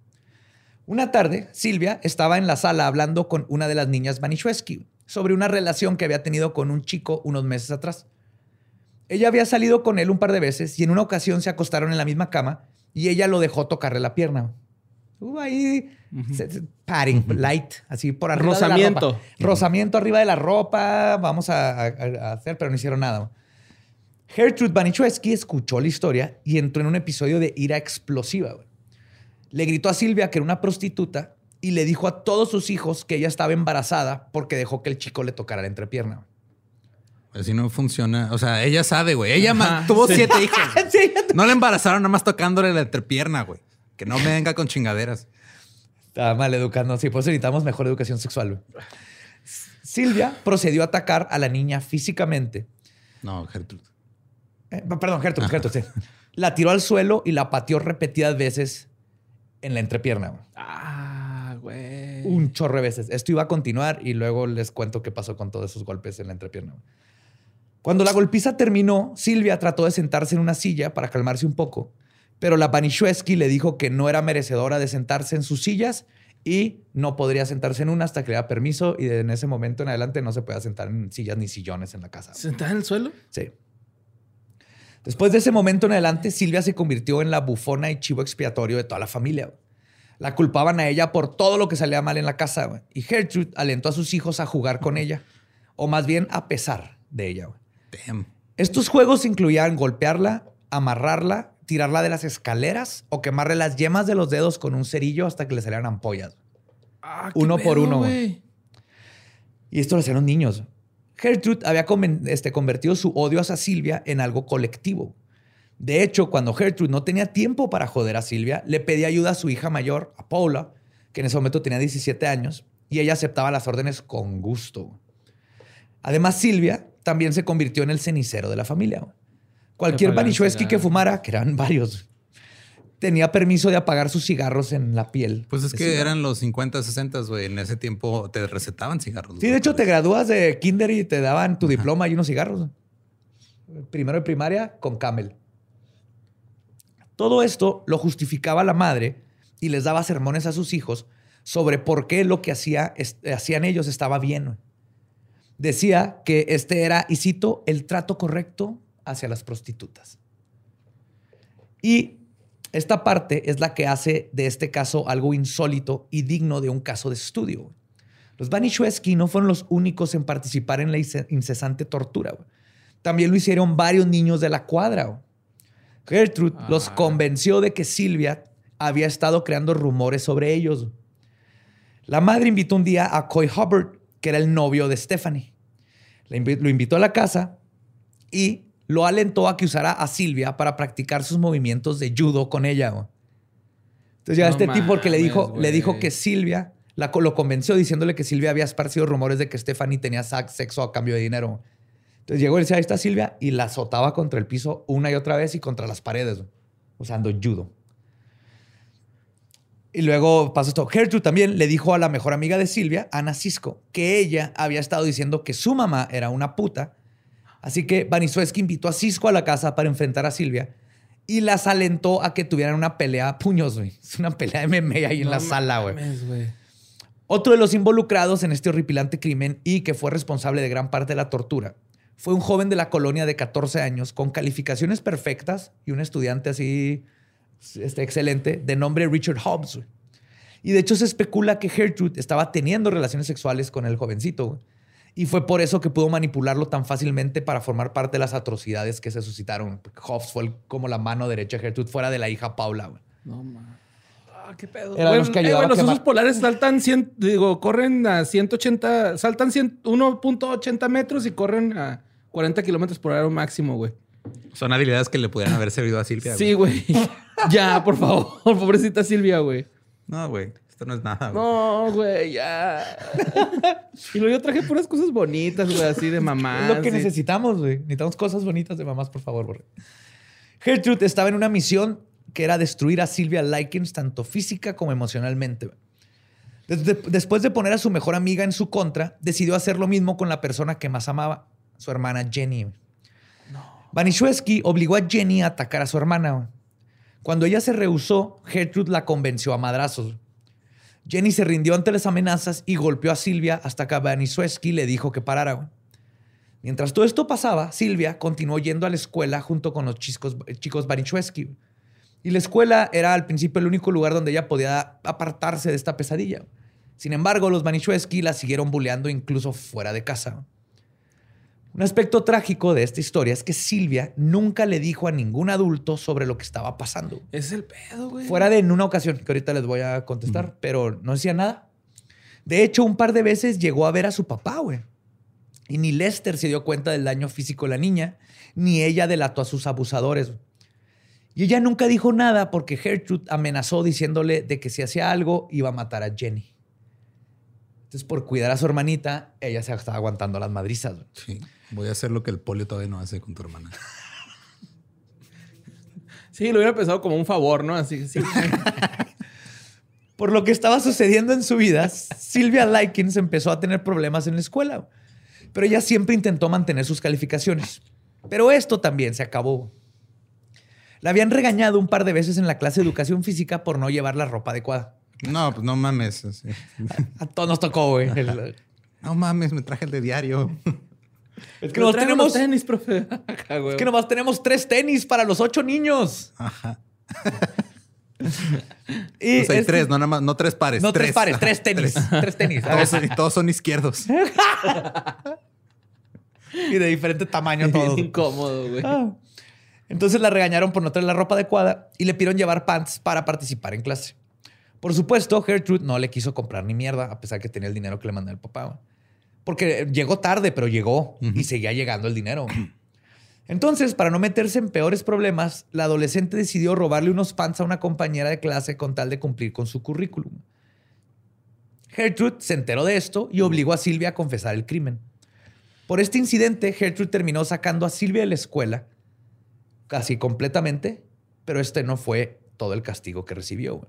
Una tarde, Silvia estaba en la sala hablando con una de las niñas Banishwesky sobre una relación que había tenido con un chico unos meses atrás. Ella había salido con él un par de veces y en una ocasión se acostaron en la misma cama y ella lo dejó tocarle la pierna. Hubo ahí padding, light, así por arriba Rozamiento. de la ropa. Rozamiento arriba de la ropa, vamos a, a- a hacer, pero no hicieron nada. Gertrude Banichewski escuchó la historia y entró en un episodio de ira explosiva. güey. Le gritó a Silvia que era una prostituta y le dijo a todos sus hijos que ella estaba embarazada porque dejó que el chico le tocara la entrepierna. Así no funciona. O sea, ella sabe, güey. Ella Ajá, tuvo sí. siete hijos. Sí, No le embarazaron nada más tocándole la entrepierna, güey. Que no me venga con chingaderas. Estaba mal educando. Sí, por eso necesitamos mejor educación sexual. güey. Silvia procedió a atacar a la niña físicamente. No, Gertrude. Eh, perdón, Gertrude, Gertrude, sí. La tiró al suelo y la pateó repetidas veces en la entrepierna. güey. Ah, güey. Un chorro de veces. Esto iba a continuar y luego les cuento qué pasó con todos esos golpes en la entrepierna. güey. Cuando la golpiza terminó, Silvia trató de sentarse en una silla para calmarse un poco, pero la Banishewski le dijo que no era merecedora de sentarse en sus sillas y no podría sentarse en una hasta que le diera permiso y en ese momento en adelante no se podía sentar en sillas ni sillones en la casa. ¿Sentada en el suelo? Sí. Después de ese momento en adelante, Silvia se convirtió en la bufona y chivo expiatorio de toda la familia. La culpaban a ella por todo lo que salía mal en la casa. Y Gertrude alentó a sus hijos a jugar con ella, o más bien a pesar de ella. Damn. Estos juegos incluían golpearla, amarrarla, tirarla de las escaleras o quemarle las yemas de los dedos con un cerillo hasta que le salieran ampollas. Ah, Uno por pedo, uno, güey. Y esto lo hacían los niños. Gertrude había este, convertido su odio hacia Silvia en algo colectivo. De hecho, cuando Gertrude no tenía tiempo para joder a Silvia, le pedía ayuda a su hija mayor, a Paula, que en ese momento tenía 17 años, y ella aceptaba las órdenes con gusto. Además, Silvia también se convirtió en el cenicero de la familia. Cualquier Banichewski que fumara, que eran varios, tenía permiso de apagar sus cigarros en la piel. Pues es que eran los 50, 60, güey. En ese tiempo te recetaban cigarros. Sí, de hecho, te gradúas de kinder y te daban tu diploma y unos cigarros. Primero de primaria con Camel. Todo esto lo justificaba la madre y les daba sermones a sus hijos sobre por qué lo que hacía, hacían ellos estaba bien. Decía que este era, y cito, el trato correcto hacia las prostitutas. Y esta parte es la que hace de este caso algo insólito y digno de un caso de estudio. Los Banishewski no fueron los únicos en participar en la ince- incesante tortura. También lo hicieron varios niños de la cuadra. Gertrude los Ah. convenció de que Silvia había estado creando rumores sobre ellos. La madre invitó un día a Coy Hubbard, que era el novio de Stephanie. Lo invitó a la casa y lo alentó a que usara a Silvia para practicar sus movimientos de judo con ella. güey. Entonces ya No este tipo que le dijo, le dijo que Silvia, la, lo convenció diciéndole que Silvia había esparcido rumores de que Stephanie tenía sexo a cambio de dinero. Entonces llegó y decía, ahí está Silvia, y la azotaba contra el piso una y otra vez y contra las paredes, usando judo. Y luego pasó esto. Gertrude también le dijo a la mejor amiga de Silvia, Ana Cisco, que ella había estado diciendo que su mamá era una puta. Así que Baniswewski invitó a Cisco a la casa para enfrentar a Silvia y las alentó a que tuvieran una pelea a puños, güey. Es una pelea de MMA ahí en la sala, güey. Otro de los involucrados en este horripilante crimen y que fue responsable de gran parte de la tortura fue un joven de la colonia de 14 años con calificaciones perfectas y un estudiante así este, excelente de nombre Richard Hobbs. güey. Y de hecho se especula que Gertrude estaba teniendo relaciones sexuales con el jovencito. güey. Y fue por eso que pudo manipularlo tan fácilmente para formar parte de las atrocidades que se suscitaron. Porque Hobbs fue el- como la mano derecha de Gertrude fuera de la hija Paula. güey. No mames. Ah, qué pedo. Los que eh, los osos polares saltan 100, digo, corren a 180, saltan 100 1.80 metros y corren a 40 kilómetros por hora máximo, güey. Son habilidades que le pudieran haber servido a Silvia. Sí, güey. ya, por favor. Pobrecita Silvia, güey. No, güey. Esto no es nada. güey. No, güey, ya. y luego yo traje puras cosas bonitas, güey, así de mamá. Es lo que necesitamos, güey. Necesitamos cosas bonitas de mamás, por favor, Borre. Gertrude estaba en una misión que era destruir a Silvia Likens tanto física como emocionalmente. güey. Desde- después de poner a su mejor amiga en su contra, decidió hacer lo mismo con la persona que más amaba, su hermana Jenny. Banishewski obligó a Jenny a atacar a su hermana. Cuando ella se rehusó, Gertrude la convenció a madrazos. Jenny se rindió ante las amenazas y golpeó a Silvia hasta que Banishewski le dijo que parara. Mientras todo esto pasaba, Silvia continuó yendo a la escuela junto con los chicos, chicos. Y la escuela era al principio el único lugar donde ella podía apartarse de esta pesadilla. Sin embargo, los Manischewski la siguieron bulleando incluso fuera de casa. Un aspecto trágico de esta historia es que Silvia nunca le dijo a ningún adulto sobre lo que estaba pasando. Es el pedo, güey. Fuera de en una ocasión, que ahorita les voy a contestar, pero no decía nada. De hecho, un par de veces llegó a ver a su papá, güey. Y ni Lester se dio cuenta del daño físico de la niña, ni ella delató a sus abusadores. Y ella nunca dijo nada porque Gertrude amenazó diciéndole de que si hacía algo iba a matar a Jenny. Entonces, por cuidar a su hermanita, ella se estaba aguantando las madrizas. güey. Sí. Voy a hacer lo que el polio todavía no hace con tu hermana. Sí, lo hubiera pensado como un favor, ¿no? Así, sí. Por lo que estaba sucediendo en su vida, Silvia Likens empezó a tener problemas en la escuela, pero ella siempre intentó mantener sus calificaciones. Pero esto también se acabó. La habían regañado un par de veces en la clase de educación física por no llevar la ropa adecuada. No, pues no mames. A todos nos tocó, güey. El- No mames, me traje el de diario. Es que nomás tenemos, tenis, profe. Es que nomás tenemos tres tenis para los ocho niños. Ajá. Y Pues hay este- tres, no nada más, no tres pares. No, tres, pares, tres tenis. Tres, tenis. Todos, y todos son izquierdos. y de diferente tamaño todos. Incómodo, güey. Ah. Entonces la regañaron por no traer la ropa adecuada y le pidieron llevar pants para participar en clase. Por supuesto, Gertrude no le quiso comprar ni mierda, a pesar que tenía el dinero que le mandó el papá. Porque llegó tarde, pero llegó y seguía llegando el dinero. Entonces, para no meterse en peores problemas, la adolescente decidió robarle unos pants a una compañera de clase con tal de cumplir con su currículum. Gertrude se enteró de esto y obligó a Silvia a confesar el crimen. Por este incidente, Gertrude terminó sacando a Silvia de la escuela casi completamente, pero este no fue todo el castigo que recibió.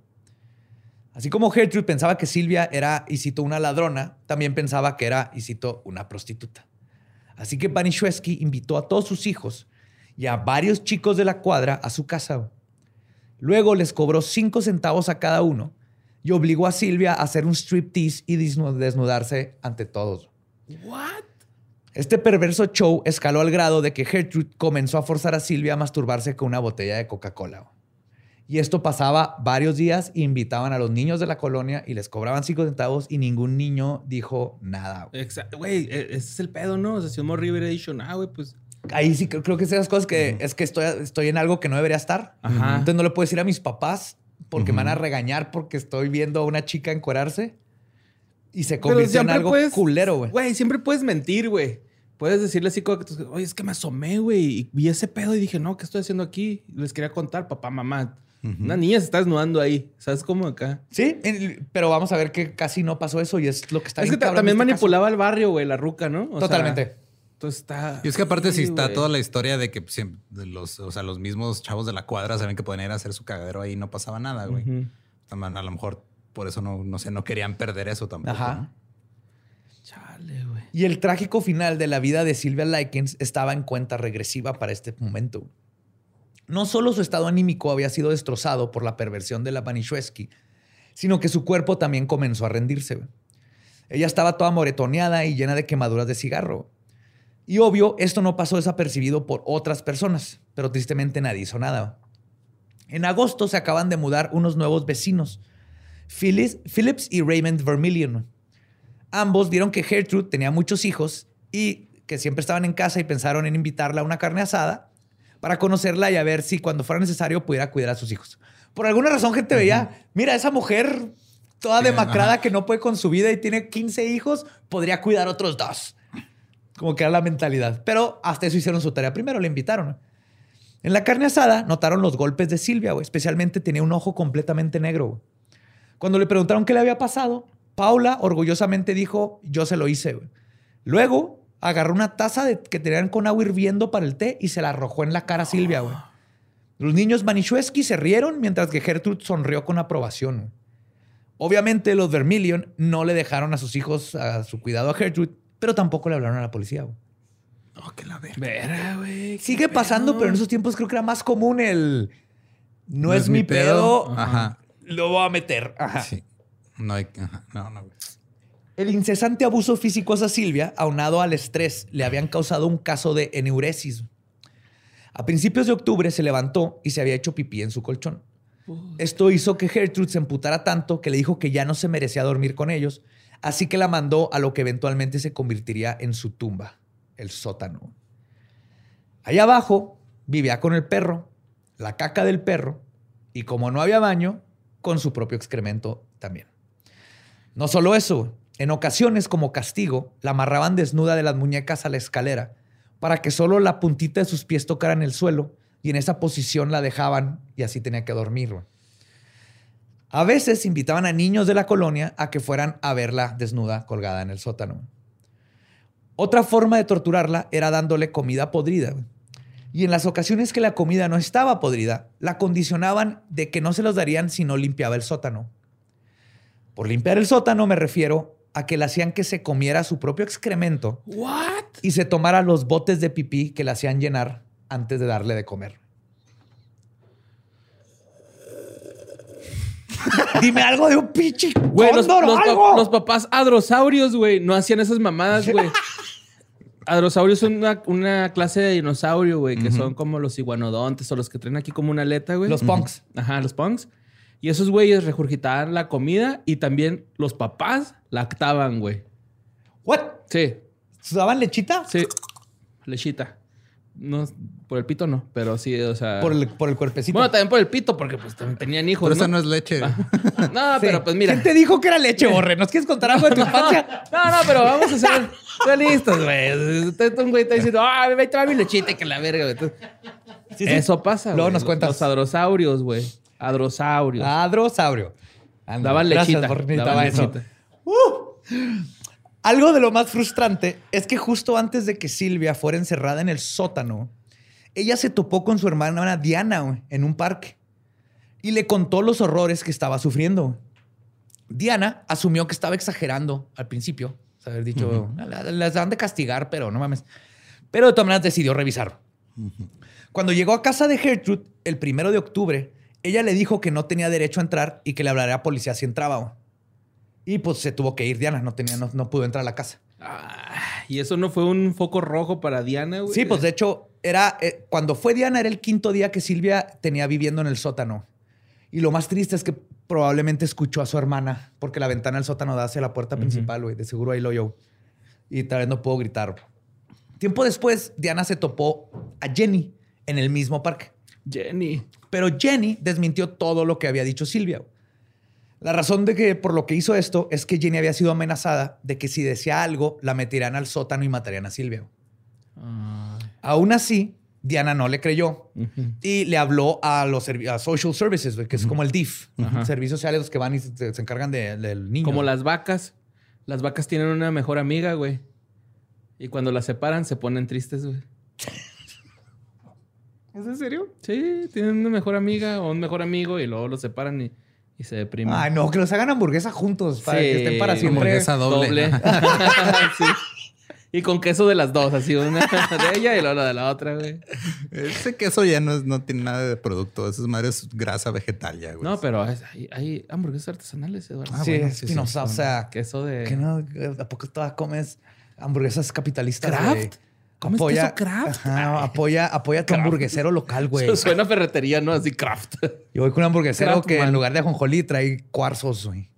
Así como Gertrude pensaba que Silvia era, y cito, una ladrona, también pensaba que era, y cito, una prostituta. Así que Banishewski invitó a todos sus hijos y a varios chicos de la cuadra a su casa. Luego les cobró cinco centavos a cada uno y obligó a Silvia a hacer un striptease y desnu- desnudarse ante todos. What? Este perverso show escaló al grado de que Gertrude comenzó a forzar a Silvia a masturbarse con una botella de Coca-Cola. Y esto pasaba varios días invitaban a los niños de la colonia y les cobraban cinco centavos y ningún niño dijo nada. Exacto. Güey, e- ese es el pedo, ¿no? O sea, si un morro hubiera dicho, ah, güey, pues. Ahí sí creo, creo que es esas cosas que es que estoy, estoy en algo que no debería estar. Ajá. Entonces no le puedo decir a mis papás porque me van a regañar porque estoy viendo a una chica encuerarse y se convirtió en algo puedes- culero, güey. Güey, siempre puedes mentir, güey. Puedes decirle así como que, oye, es que me asomé, güey, y vi ese pedo y dije, no, ¿qué estoy haciendo aquí? Les quería contar, papá, mamá. Una niña se está desnudando ahí. ¿Sabes cómo acá? Sí, en- pero vamos a ver que casi no pasó eso y es lo que está es bien que también este manipulaba al barrio, güey, la ruca, ¿no? O sea, Totalmente. entonces está. Y es que aparte si Sí, está toda la historia de que los, o sea, los mismos chavos de la cuadra saben que pueden ir a hacer su cagadero ahí y no pasaba nada, güey. A lo mejor por eso no, no sé, no querían perder eso tampoco. Ajá. ¿no? Chale, güey. Y el trágico final de la vida de Silvia Likens estaba en cuenta regresiva para este momento. No solo su estado anímico había sido destrozado por la perversión de la Banishewski, sino que su cuerpo también comenzó a rendirse. Ella estaba toda moretoneada y llena de quemaduras de cigarro. Y obvio, esto no pasó desapercibido por otras personas, pero tristemente nadie hizo nada. En agosto se acaban de mudar unos nuevos vecinos, Phillips y Raymond Vermillion. Ambos vieron que Gertrude tenía muchos hijos y que siempre estaban en casa y pensaron en invitarla a una carne asada para conocerla y a ver si cuando fuera necesario pudiera cuidar a sus hijos. Por alguna razón, gente veía, mira, esa mujer toda demacrada ajá. que no puede con su vida y tiene 15 hijos, podría cuidar otros dos. Como que era la mentalidad. Pero hasta eso hicieron su tarea. Primero le invitaron. En la carne asada notaron los golpes de Silvia, güey. Especialmente tenía un ojo completamente negro. güey. Cuando le preguntaron qué le había pasado, Paula orgullosamente dijo, yo se lo hice. güey. Luego agarró una taza de- que tenían con agua hirviendo para el té y se la arrojó en la cara a Silvia. güey. Los niños Manischewski se rieron mientras que Gertrude sonrió con aprobación. güey. Obviamente los Vermilion no le dejaron a sus hijos a su cuidado a Gertrude, pero tampoco le hablaron a la policía. güey. Oh, que la verga. Vera, güey. Sigue pasando, pedo. pero en esos tiempos creo que era más común el no, es, mi pedo, Ajá. lo voy a meter. Ajá. Sí. No hay. Ajá. No, no. güey. El incesante abuso físico hacia Silvia, aunado al estrés, le habían causado un caso de eneuresis. A principios de octubre se levantó y se había hecho pipí en su colchón. Esto hizo que Gertrude se emputara tanto que le dijo que ya no se merecía dormir con ellos, así que la mandó a lo que eventualmente se convertiría en su tumba, el sótano. Allá abajo vivía con el perro, la caca del perro, y como no había baño, con su propio excremento también. No solo eso, en ocasiones como castigo, la amarraban desnuda de las muñecas a la escalera para que solo la puntita de sus pies tocara en el suelo y en esa posición la dejaban y así tenía que dormir. A veces invitaban a niños de la colonia a que fueran a verla desnuda colgada en el sótano. Otra forma de torturarla era dándole comida podrida. Y en las ocasiones que la comida no estaba podrida, la condicionaban de que no se los darían si no limpiaba el sótano. Por limpiar el sótano me refiero a que le hacían que se comiera su propio excremento ¿What? y se tomara los botes de pipí que le hacían llenar antes de darle de comer. Dime algo de un pinche Güey, los, algo. papás adrosaurios, güey, no hacían esas mamadas, güey. Adrosaurios son una, una clase de dinosaurio, güey, que son como los iguanodontes o los que traen aquí como una aleta, güey. Los punks. Ajá, los punks. Y esos güeyes regurgitaban la comida y también los papás lactaban, güey. ¿What? Sí, ¿Daban lechita? sí. Lechita. No, por el pito no, pero sí, o sea. Por el, por el cuerpecito. Bueno, también por el pito, porque pues también tenían hijos. Pero esa ¿no? no es leche. No, Sí. pero pues mira. ¿Quién te dijo que era leche, Borre? ¿Nos quieres contar algo de tu infancia? No, no, pero vamos a ser realistas, güey. Usted, un güey está diciendo, ah, me trae mi lechita y que la verga, güey. Entonces, Sí, sí. Eso pasa, Luego güey. nos cuentas. Los adrosaurios, güey. Adrosaurios. Adrosaurio. Anda, Daban gracias, lechita. Necesitaba daban eso. lechita. Algo de lo más frustrante es que justo antes de que Silvia fuera encerrada en el sótano, ella se topó con su hermana Diana en un parque y le contó los horrores que estaba sufriendo. Diana asumió que estaba exagerando al principio. O sea, haber dicho, "La- las dan de castigar, pero no mames. Pero de todas maneras decidió revisar. Cuando llegó a casa de Gertrude el primero de octubre, ella le dijo que no tenía derecho a entrar y que le hablaría a policía si entraba. güey. Y pues se tuvo que ir Diana, no, tenía, no, no pudo entrar a la casa. Ah, y eso no fue un foco rojo para Diana, güey. Sí, pues de hecho, era eh, cuando fue Diana, era el quinto día que Silvia tenía viviendo en el sótano. Y lo más triste es que probablemente escuchó a su hermana, porque la ventana del sótano da hacia la puerta principal, güey. De seguro ahí lo oyó. Y tal vez no pudo gritar. Tiempo después, Diana se topó a Jenny en el mismo parque. Jenny. Pero Jenny desmintió todo lo que había dicho Silvia. La razón de que por lo que hizo esto es que Jenny había sido amenazada de que si decía algo, la meterían al sótano y matarían a Silvia. Ah, Aún así, Diana no le creyó y le habló a los a social services, que es como el DIF, servicios sociales los que van y se, se encargan de- del niño. Como las vacas. Las vacas tienen una mejor amiga, güey. Y cuando las separan se ponen tristes, güey. ¿Es en serio? Sí, tienen una mejor amiga o un mejor amigo y luego los separan y, y se deprimen. Ay, no, que los hagan hamburguesa juntos para Sí, que estén para siempre. Hamburguesa doble. Sí. Y con queso de las dos, así una de ella y luego la de la otra, güey. Ese queso ya no, es- no tiene nada de producto. Esa madre es grasa vegetal ya, güey. No, pero es- hay, hay hamburguesas artesanales, Eduardo. Ah, sí, bueno, es sí, o sea, queso de... que no, ¿a poco todas comes hamburguesas capitalistas? ¿Kraft? güey? ¿Comes apoya, queso Kraft? Ajá, apoya, apoya a tu hamburguesero local, güey. Eso suena a ferretería, ¿no? Así craft. Yo voy con un hamburguesero que en lugar de ajonjolí trae cuarzos, güey.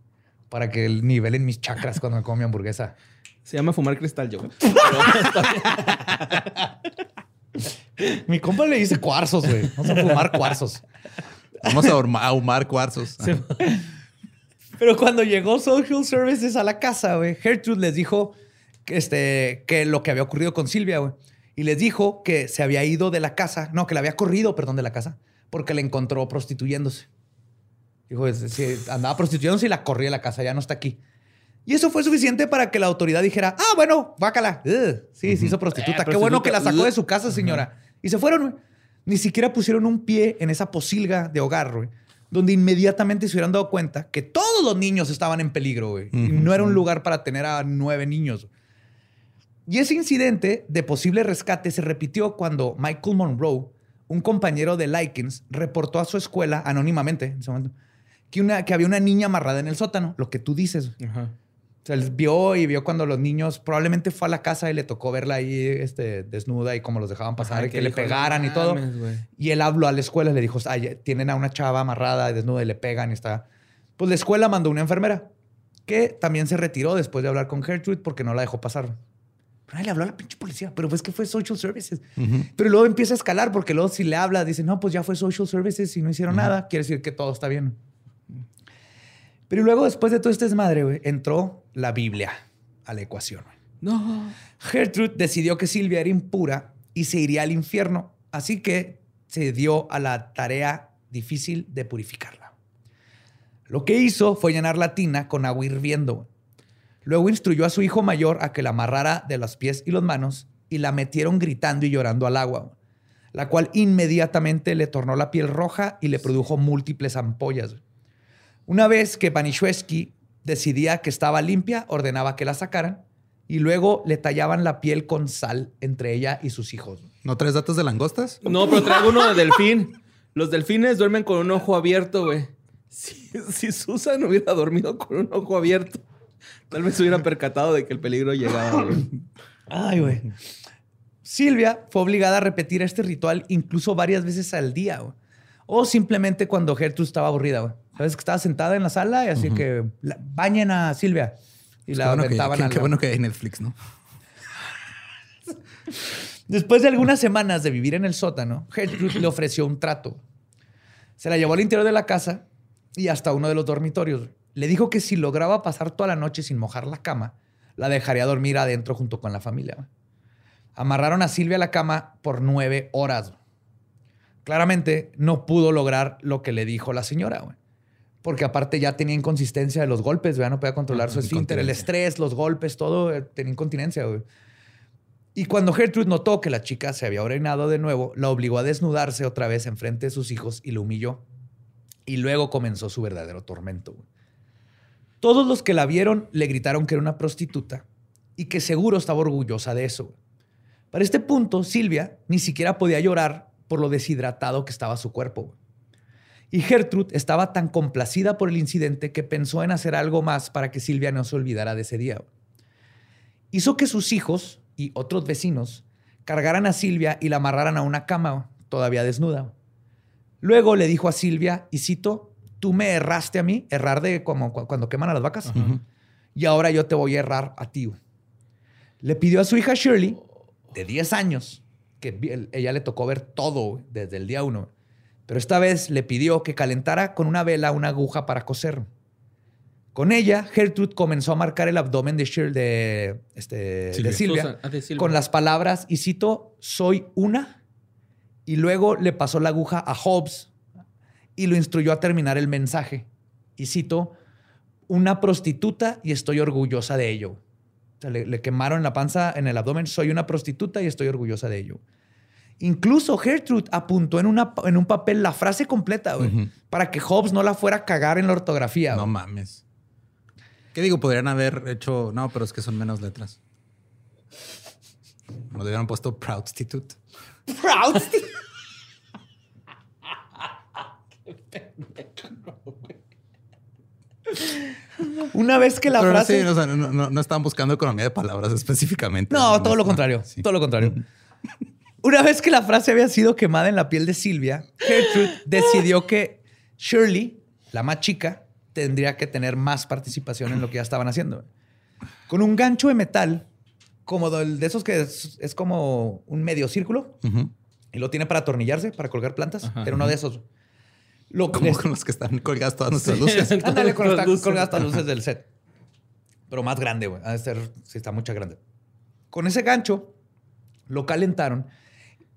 Para que el nivelen mis chakras cuando me como mi hamburguesa. Se llama fumar cristal, yo. Mi compa le dice cuarzos, güey. Vamos a fumar cuarzos. Vamos a ahuma- ahumar cuarzos. Pero cuando llegó Social Services a la casa, güey, Gertrude les dijo este, que lo que había ocurrido con Silvia, güey. Y les dijo que se había ido de la casa, no, que la había corrido, perdón, de la casa, porque la encontró prostituyéndose. Dijo, andaba prostituyéndose y la corrió de la casa, ya no está aquí. Y eso fue suficiente para que la autoridad dijera, ah, bueno, bácala. Ugh, sí, se hizo prostituta. Eh, Qué bueno que la sacó de su casa, señora. Y se fueron, güey. Ni siquiera pusieron un pie en esa posilga de hogar, güey. Donde inmediatamente se hubieran dado cuenta que todos los niños estaban en peligro, güey. No era un lugar para tener a nueve niños. Y ese incidente de posible rescate se repitió cuando Michael Monroe, un compañero de Likens, reportó a su escuela anónimamente en ese momento que, una, que había una niña amarrada en el sótano, lo que tú dices. Ajá. O sea, él vio y vio cuando los niños probablemente fue a la casa y le tocó verla ahí este, desnuda y como los dejaban pasar Ajá, y que, que le dijo, "No pegaran y todo. güey. Y él habló a la escuela y le dijo, "Ay, tienen a una chava amarrada y desnuda y le pegan y está. Pues la escuela mandó una enfermera que también se retiró después de hablar con Gertrude porque no la dejó pasar. Pero le habló a la pinche policía, pero pues que fue social services. Pero luego empieza a escalar porque luego si le habla, dice, no, pues ya fue social services y no hicieron nada, quiere decir que todo está bien. Pero luego, después de todo este desmadre, entró la Biblia a la ecuación. No. Gertrude decidió que Silvia era impura y se iría al infierno, así que se dio a la tarea difícil de purificarla. Lo que hizo fue llenar la tina con agua hirviendo. Luego instruyó a su hijo mayor a que la amarrara de los pies y las manos y la metieron gritando y llorando al agua, la cual inmediatamente le tornó la piel roja y le produjo múltiples ampollas. Una vez que Banishewski decidía que estaba limpia, ordenaba que la sacaran y luego le tallaban la piel con sal entre ella y sus hijos. ¿No traes datos de langostas? No, pero traigo uno de delfín. Los delfines duermen con un ojo abierto, güey. Si, si Susan hubiera dormido con un ojo abierto, tal vez se hubiera percatado de que el peligro llegaba, güey. Ay, güey. Silvia fue obligada a repetir este ritual incluso varias veces al día, güey. O simplemente cuando Gertrude estaba aburrida, güey. Sabes que estaba sentada en la sala y así que la- bañen a Silvia. Y Qué la bueno que- aventaban qué- al qué bueno que hay Netflix, ¿no? Después de algunas semanas de vivir en el sótano, Gertrude le ofreció un trato. Se la llevó al interior de la casa y hasta uno de los dormitorios. Le dijo que si lograba pasar toda la noche sin mojar la cama, la dejaría dormir adentro junto con la familia. Amarraron a Silvia a la cama por nueve horas. Claramente no pudo lograr lo que le dijo la señora, güey. Porque aparte ya tenía inconsistencia de los golpes, ¿verdad? No podía controlar su esfínter, el estrés, los golpes, todo, eh, tenía incontinencia, güey. Y cuando Gertrude notó que la chica se había orinado de nuevo, la obligó a desnudarse otra vez enfrente de sus hijos y la humilló. Y luego comenzó su verdadero tormento. güey. Todos los que la vieron le gritaron que era una prostituta y que seguro estaba orgullosa de eso. Para este punto, Silvia ni siquiera podía llorar por lo deshidratado que estaba su cuerpo. Y Gertrude estaba tan complacida por el incidente que pensó en hacer algo más para que Silvia no se olvidara de ese día. hizo que sus hijos y otros vecinos cargaran a Silvia y la amarraran a una cama todavía desnuda. Luego le dijo a Silvia, y cito, tú me erraste a mí, errar de como cu- cuando queman a las vacas, y ahora yo te voy a errar a ti. güey". Le pidió a su hija Shirley, de 10 años, que ella le tocó ver todo desde el día uno, pero esta vez le pidió que calentara con una vela una aguja para coser. Con ella, Gertrude comenzó a marcar el abdomen de, Shirley, de, este, de Silvia. Silvia, Susan, ah, de Silvia. con las palabras, y cito, soy una. Y luego le pasó la aguja a Hobbes y lo instruyó a terminar el mensaje. Y cito, una prostituta y estoy orgullosa de ello. O sea, le, le quemaron la panza en el abdomen, soy una prostituta y estoy orgullosa de ello. Incluso Gertrude apuntó en, una, en un papel la frase completa, güey, Ujú. para que Hobbes no la fuera a cagar en la ortografía. No güey. mames. ¿Qué digo? Podrían haber hecho. No, pero es que son menos letras. No hubieran puesto Proudstitute. Proud. Una vez que la Pero frase. sí, o sea, no, no, no estaban buscando economía de palabras específicamente. No, todo lo contrario. sí. Todo lo contrario. Una vez que la frase había sido quemada en la piel de Silvia, Gertrude decidió que Shirley, la más chica, tendría que tener más participación en lo que ya estaban haciendo. Con un gancho de metal, como de esos que es, es como un medio círculo, y lo tiene para atornillarse, para colgar plantas. Ajá. Era uno de esos. Lo Como les- con los que están colgadas todas nuestras luces. Ándale con las las luces. colgadas las luces del set. Pero más grande, güey. Ha de ser, sí, está mucha grande. Con ese gancho, lo calentaron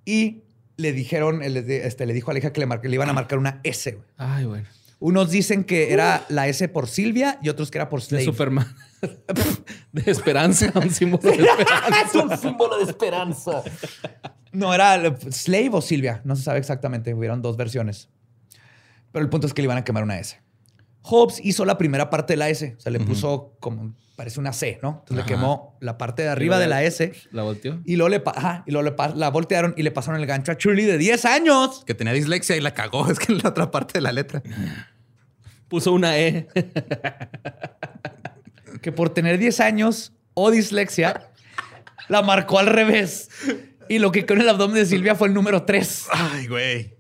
y le dijeron, este, le dijo a la hija que le, le iban a marcar una S, güey. Ay, bueno. Unos dicen que era la S por Silvia y otros que era por De Slave. Superman. de esperanza, un símbolo de esperanza. es un símbolo de esperanza. No, era el- Slave o Silvia. No se sabe exactamente. Hubieron dos versiones. Pero el punto es que le iban a quemar una S. Hobbes hizo la primera parte de la S. O sea, le puso como, parece una C, ¿no? Entonces Ajá. le quemó la parte de arriba de la S. La volteó. Y luego, le, ajá, y luego le la voltearon y le pasaron el gancho a Shirley de 10 años. Que tenía dislexia y la cagó. Es que en la otra parte de la letra. Puso una E. Que por tener 10 años o dislexia, la marcó al revés. Y lo que quedó en el abdomen de Silvia fue el número 3. Ay, güey.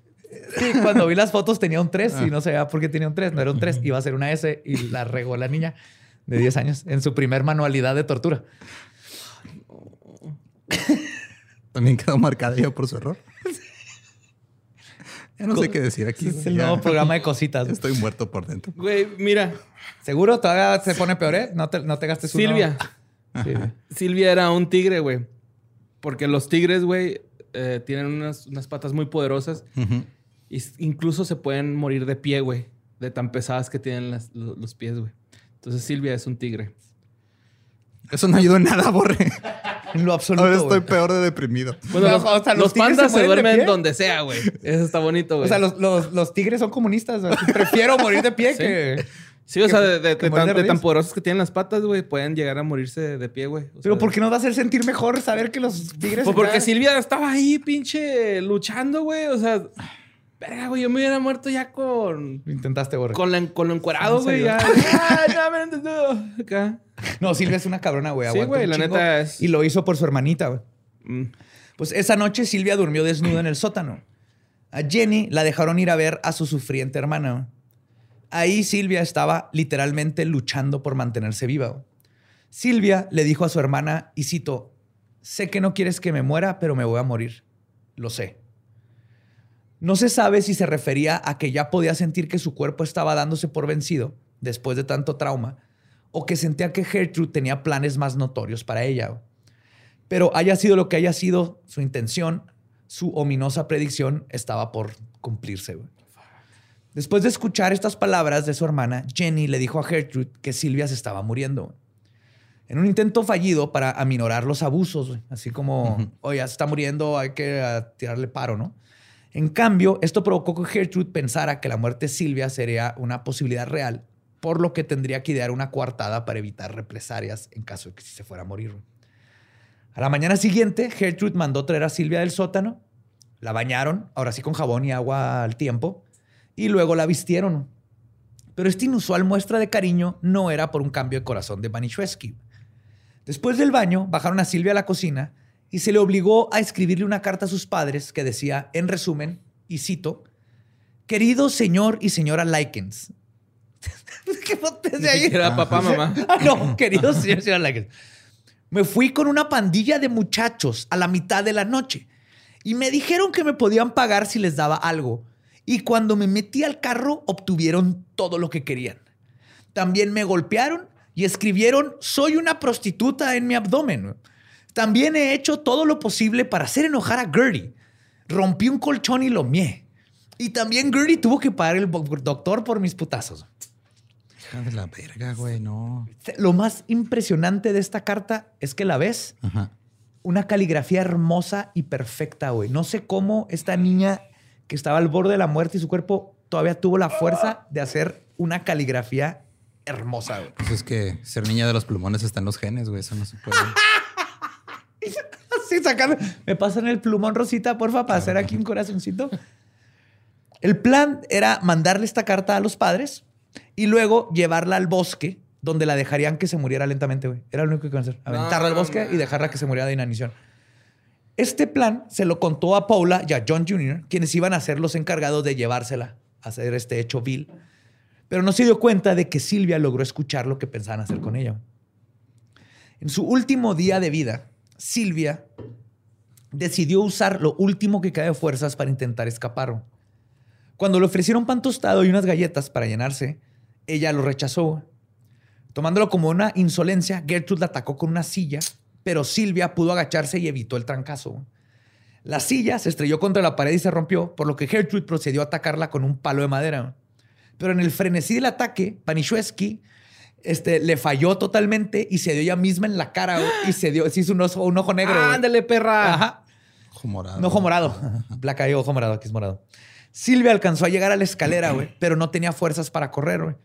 Sí, cuando vi las fotos tenía un 3 y no sabía por qué tenía un 3. No era un 3, iba a ser una S y la regó la niña de 10 años en su primer manualidad de tortura. También quedó marcada yo por su error. Ya no sé qué decir aquí. Es el Ya nuevo programa de cositas. Estoy muerto por dentro. Güey, mira, ¿Seguro? ¿Todavía se pone peor, eh? No te, no te gastes. Silvia. Sí. Silvia era un tigre, güey. Porque los tigres, güey, eh, tienen unas, unas patas muy poderosas. Ujú. Y incluso se pueden morir de pie, güey. De tan pesadas que tienen las- los pies, güey. Entonces Silvia es un tigre. Eso no ayudó en nada, Borre. En lo absoluto. Ahora estoy peor de deprimido. Bueno, los, o sea, los los tigres pandas se se, duermen donde sea, güey. Eso está bonito, güey. O sea, los, los- los tigres son comunistas. güey. Prefiero morir de pie Sí. que... sí, o sea, de, tan, de tan poderosos que tienen las patas, güey, pueden llegar a morirse de pie, güey. O Pero sea, ¿por qué nos va a hacer sentir mejor saber que los tigres... Pues porque están- Silvia estaba ahí, pinche, luchando, güey. O sea, verga, güey, yo me hubiera muerto ya con. Intentaste, Borre. Con, la- con lo encuerado, ¿En güey. Ya. Ay, no, me entendió. Acá. No, Silvia es una cabrona, güey. Sí, güey, la neta es- Y lo hizo por su hermanita, güey. Mm. Pues esa noche Silvia durmió desnuda en el sótano. A Jenny la dejaron ir a ver a su sufriente hermana. güey. Ahí Silvia estaba literalmente luchando por mantenerse viva. güey. Silvia le dijo a su hermana, y cito, sé que no quieres que me muera, pero me voy a morir. Lo sé. No se sabe si se refería a que ya podía sentir que su cuerpo estaba dándose por vencido después de tanto trauma, o que sentía que Gertrude tenía planes más notorios para ella. Pero haya sido lo que haya sido su intención, su ominosa predicción estaba por cumplirse. Después de escuchar estas palabras de su hermana, Jenny le dijo a Gertrude que Silvia se estaba muriendo. En un intento fallido para aminorar los abusos, así como, oye, se está muriendo, hay que ah, tirarle paro, ¿no? En cambio, esto provocó que Gertrude pensara que la muerte de Silvia sería una posibilidad real, por lo que tendría que idear una coartada para evitar represalias en caso de que se fuera a morir. A la mañana siguiente, Gertrude mandó traer a Silvia del sótano, la bañaron, ahora sí con jabón y agua al tiempo, y luego la vistieron. Pero esta inusual muestra de cariño no era por un cambio de corazón de Banishewski. Después del baño, bajaron a Silvia a la cocina y se le obligó a escribirle una carta a sus padres que decía, en resumen, y cito, Querido señor y señora Likens. ¿Qué fotos de ahí? Era papá, mamá. Ah, no, querido señor y señora Likens. Me fui con una pandilla de muchachos a la mitad de la noche y me dijeron que me podían pagar si les daba algo. Y cuando me metí al carro, obtuvieron todo lo que querían. También me golpearon y escribieron, soy una prostituta en mi abdomen. También he hecho todo lo posible para hacer enojar a Gertie. Rompí un colchón y lo mié. Y también Gertie tuvo que pagar el doctor por mis putazos. Hija de la verga, güey, no. Lo más impresionante de esta carta es que la ves Ajá. una caligrafía hermosa y perfecta, güey. No sé cómo esta niña que estaba al borde de la muerte y su cuerpo todavía tuvo la fuerza de hacer una caligrafía hermosa, güey. Pues es que ser niña de los plumones está en los genes, güey. Eso no se puede. Así sacando. Me pasan el plumón rosita, porfa, para hacer aquí un corazoncito. El plan era mandarle esta carta a los padres y luego llevarla al bosque donde la dejarían que se muriera lentamente, güey. Era lo único que iban a hacer. Aventarla al No, bosque y dejarla que se muriera de inanición. Este plan se lo contó a Paula y a John Jr., quienes iban a ser los encargados de llevársela a hacer este hecho vil. Pero no se dio cuenta de que Silvia logró escuchar lo que pensaban hacer con ella. En su último día de vida, Silvia decidió usar lo último que queda de fuerzas para intentar escapar. Cuando le ofrecieron pan tostado y unas galletas para llenarse, ella lo rechazó. Tomándolo como una insolencia, Gertrude la atacó con una silla, pero Silvia pudo agacharse y evitó el trancazo. La silla se estrelló contra la pared y se rompió, por lo que Gertrude procedió a atacarla con un palo de madera. Pero en el frenesí del ataque, Panishewski este, le falló totalmente y se dio ella misma en la cara güey, y se dio, se hizo un, oso- un ojo negro. güey. Ándale, perra. Ajá. Ojo morado. Un ojo morado. Placa y ojo morado, aquí es morado. Silvia alcanzó a llegar a la escalera, güey, pero no tenía fuerzas para correr, güey.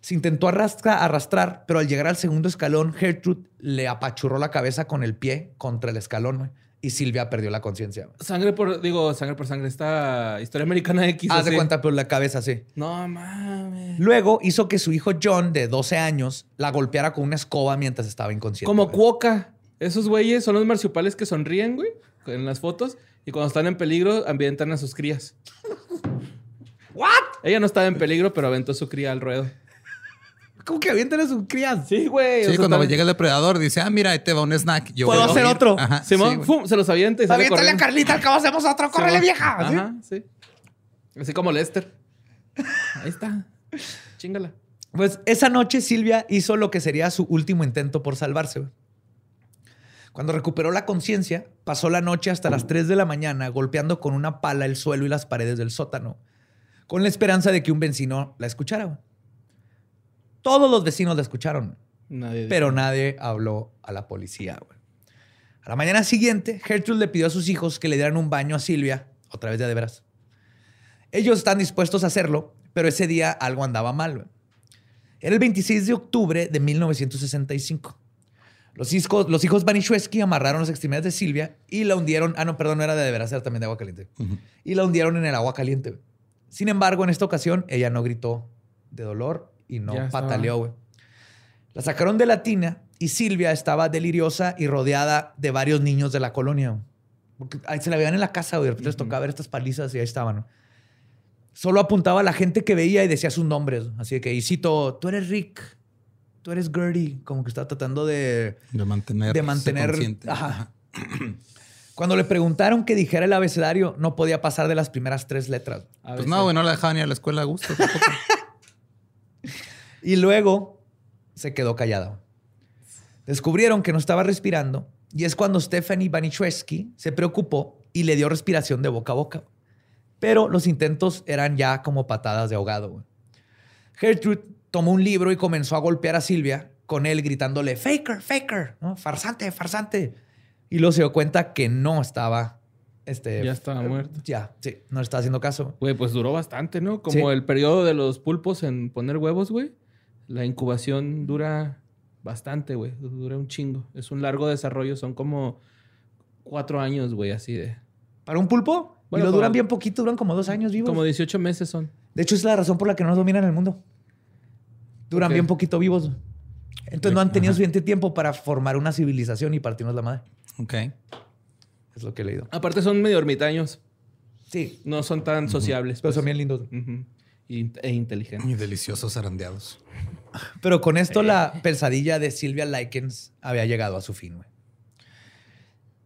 Se intentó arrastra- arrastrar, pero al llegar al segundo escalón, Gertrude le apachurró la cabeza con el pie contra el escalón, güey. Y Silvia perdió la conciencia. Sangre por, digo, sangre por sangre. Esta historia americana X. Haz de cuenta, pero la cabeza, sí. No mames. Luego hizo que su hijo John, de 12 años, la golpeara con una escoba mientras estaba inconsciente. Como güey. Cuoca. Esos güeyes son los marsupiales que sonríen, güey, en las fotos. Y cuando están en peligro, ambientan a sus crías. ¿What? Ella no estaba en peligro, pero aventó su cría al ruedo. ¿Cómo que avientan a sus crías? Sí, güey. Sí, o sea, cuando llega el depredador, dice, ah, mira, ahí te va un snack. Yo ¿Puedo hacer ir". otro? Ajá, Simón, sí. ¡fum! se los avienta y sale Aviéntale a. Carlita, al cabo hacemos otro. ¡Córrele, vieja! ¿Sí? Ajá, sí. Así como Lester. Ahí está. Chingala. Pues esa noche Silvia hizo lo que sería su último intento por salvarse. Cuando recuperó la conciencia, pasó la noche hasta las 3 de la mañana golpeando con una pala el suelo y las paredes del sótano, con la esperanza de que un vecino la escuchara. Todos los vecinos la escucharon, Nadie. pero nadie habló a la policía. güey. A la mañana siguiente, Gertrude le pidió a sus hijos que le dieran un baño a Silvia, otra vez de veras. Ellos están dispuestos a hacerlo, pero ese día algo andaba mal. güey. Era el 26 de octubre de 1965. Los hijos, los hijos Banishewski amarraron las extremidades de Silvia y la hundieron. Ah, no, perdón, no era de veras, era también de agua caliente. Y la hundieron en el agua caliente. Sin embargo, en esta ocasión, ella no gritó de dolor y no Ya pataleó, güey. La sacaron de la tina y Silvia estaba deliriosa y rodeada de varios niños de la colonia. Porque ahí se la veían en la casa, güey. De repente les tocaba ver estas palizas y ahí estaban. ¿no? Solo apuntaba a la gente que veía y decía sus nombres. Así que, y cito, tú eres Rick, tú eres Gertie. Como que estaba tratando de, De mantener. de mantener. consciente. Ajá. Cuando le preguntaron que dijera el abecedario, no podía pasar de las primeras tres letras. Pues no, güey, no la dejaban ir a la escuela a gusto. tampoco. Y luego se quedó callada. Descubrieron que no estaba respirando y es cuando Stephanie Baniszewski se preocupó y le dio respiración de boca a boca. Pero los intentos eran ya como patadas de ahogado. Gertrude tomó un libro y comenzó a golpear a Silvia con él gritándole faker, faker, ¿no? farsante, farsante. Y luego se dio cuenta que no estaba... Este, Ya estaba muerto. Ya, sí, no le estaba haciendo caso. Güey, pues duró bastante, ¿no? Como Sí. el periodo de los pulpos en poner huevos, güey. La incubación dura bastante, güey. Dura un chingo. Es un largo desarrollo. Son como cuatro años, güey, así de... ¿Para un pulpo? Bueno, y lo duran bien poquito, duran como dos años vivos. Como 18 meses son. De hecho, es la razón por la que no nos dominan el mundo. Duran bien poquito vivos. Entonces no han tenido suficiente tiempo para formar una civilización y partirnos la madre. ok. Es lo que he leído. Aparte son medio ermitaños. Sí, No son tan sociables. pero pues. son bien lindos. E inteligentes. Y deliciosos zarandeados. Pero con esto la pesadilla de Silvia Likens había llegado a su fin. güey.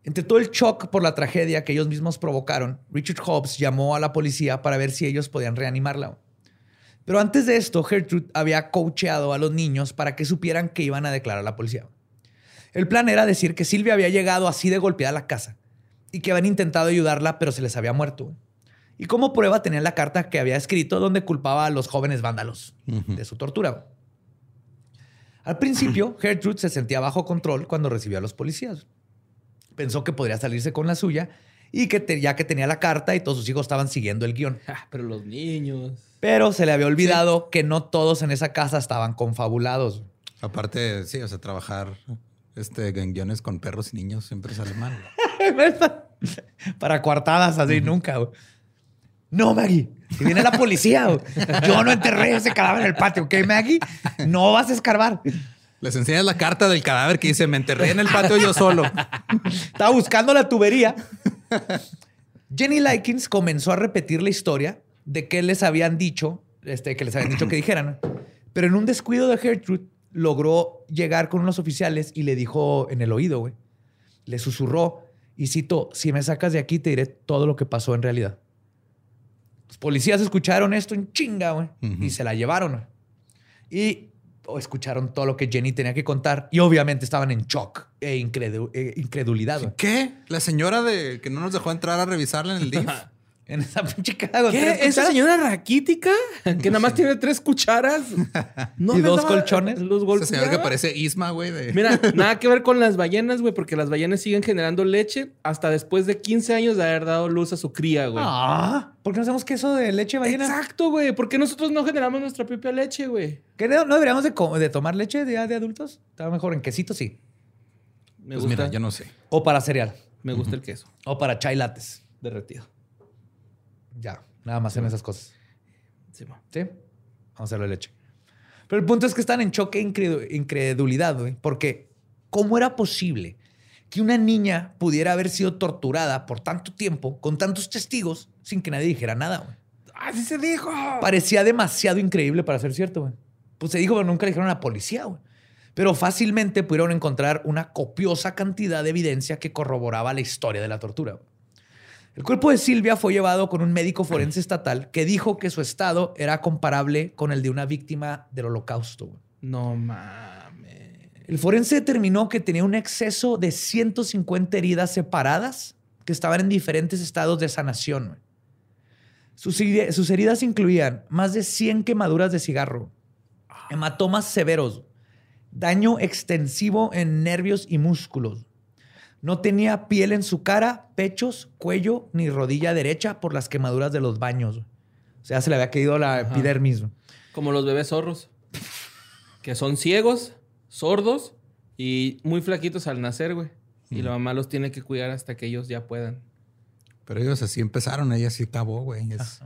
Entre todo el shock por la tragedia que ellos mismos provocaron, Richard Hobbs llamó a la policía para ver si ellos podían reanimarla. Pero antes de esto, Gertrude había coacheado a los niños para que supieran que iban a declarar a la policía. El plan era decir que Silvia había llegado así de golpeada a la casa y que habían intentado ayudarla, pero se les había muerto. Y como prueba tenían la carta que había escrito donde culpaba a los jóvenes vándalos de su tortura. Al principio, Gertrude se sentía bajo control cuando recibió a los policías. Pensó que podría salirse con la suya y que te- ya que tenía la carta y todos sus hijos estaban siguiendo el guion. Pero los niños. Pero se le había olvidado que no todos en esa casa estaban confabulados. Aparte, sí, o sea, trabajar este, en guiones con perros y niños siempre sale mal. Para coartadas así, nunca. No, Maggie. Si viene la policía, yo no enterré ese cadáver en el patio, ¿ok, Maggie? No vas a escarbar. Les enseñas la carta del cadáver que dice, me enterré en el patio yo solo. Estaba buscando la tubería. Jenny Likens comenzó a repetir la historia de que les habían dicho, este, que les habían dicho que dijeran. Pero en un descuido de Gertrude, logró llegar con unos oficiales y le dijo en el oído, güey. Le susurró y citó, si me sacas de aquí te diré todo lo que pasó en realidad. Los policías escucharon esto en chinga, güey, y se la llevaron. güey. Y oh, escucharon todo lo que Jenny tenía que contar y obviamente estaban en shock e eh, incredulidad. ¿Qué? La señora de que no nos dejó entrar a revisarla en el DIF. En esa pinche caja ¿Qué? ¿Esa señora raquítica? Que nada más tiene tres cucharas. No ¿Y dos colchones? Los Ese señor que parece Isma, güey. De... Mira, nada que ver con las ballenas, güey, porque las ballenas siguen generando leche hasta después de 15 años de haber dado luz a su cría, güey. Ah, ¿por qué no hacemos queso de leche de ballena? Exacto, güey. ¿Por qué nosotros no generamos nuestra propia leche, güey? ¿Qué no, no deberíamos de, tomar leche de, de adultos? Estaba mejor en quesito, sí. Me Pues gusta, mira, yo no sé. O para cereal. me gusta el queso O para chai lattes. derretido. Ya, nada más en esas cosas. Sí, mo. ¿Sí? Vamos a hacerlo de leche. Pero el punto es que están en choque e incredu- incredulidad, güey. Porque, ¿cómo era posible que una niña pudiera haber sido torturada por tanto tiempo, con tantos testigos, sin que nadie dijera nada, güey? ¡Así se dijo! Parecía demasiado increíble para ser cierto, güey. Pues se dijo, pero nunca le dijeron a la policía, güey. Pero fácilmente pudieron encontrar una copiosa cantidad de evidencia que corroboraba la historia de la tortura. güey. El cuerpo de Silvia fue llevado con un médico forense estatal que dijo que su estado era comparable con el de una víctima del holocausto. No mames. El forense determinó que tenía un exceso de 150 heridas separadas que estaban en diferentes estados de sanación. Sus, sus heridas incluían más de 100 quemaduras de cigarro, hematomas severos, daño extensivo en nervios y músculos. No tenía piel en su cara, pechos, cuello ni rodilla derecha por las quemaduras de los baños. güey. O sea, se le había caído la Ajá. epidermis. Como los bebés zorros. Que son ciegos, sordos y muy flaquitos al nacer, güey. Y la mamá los tiene que cuidar hasta que ellos ya puedan. Pero ellos así empezaron, ella sí acabó, güey. Es-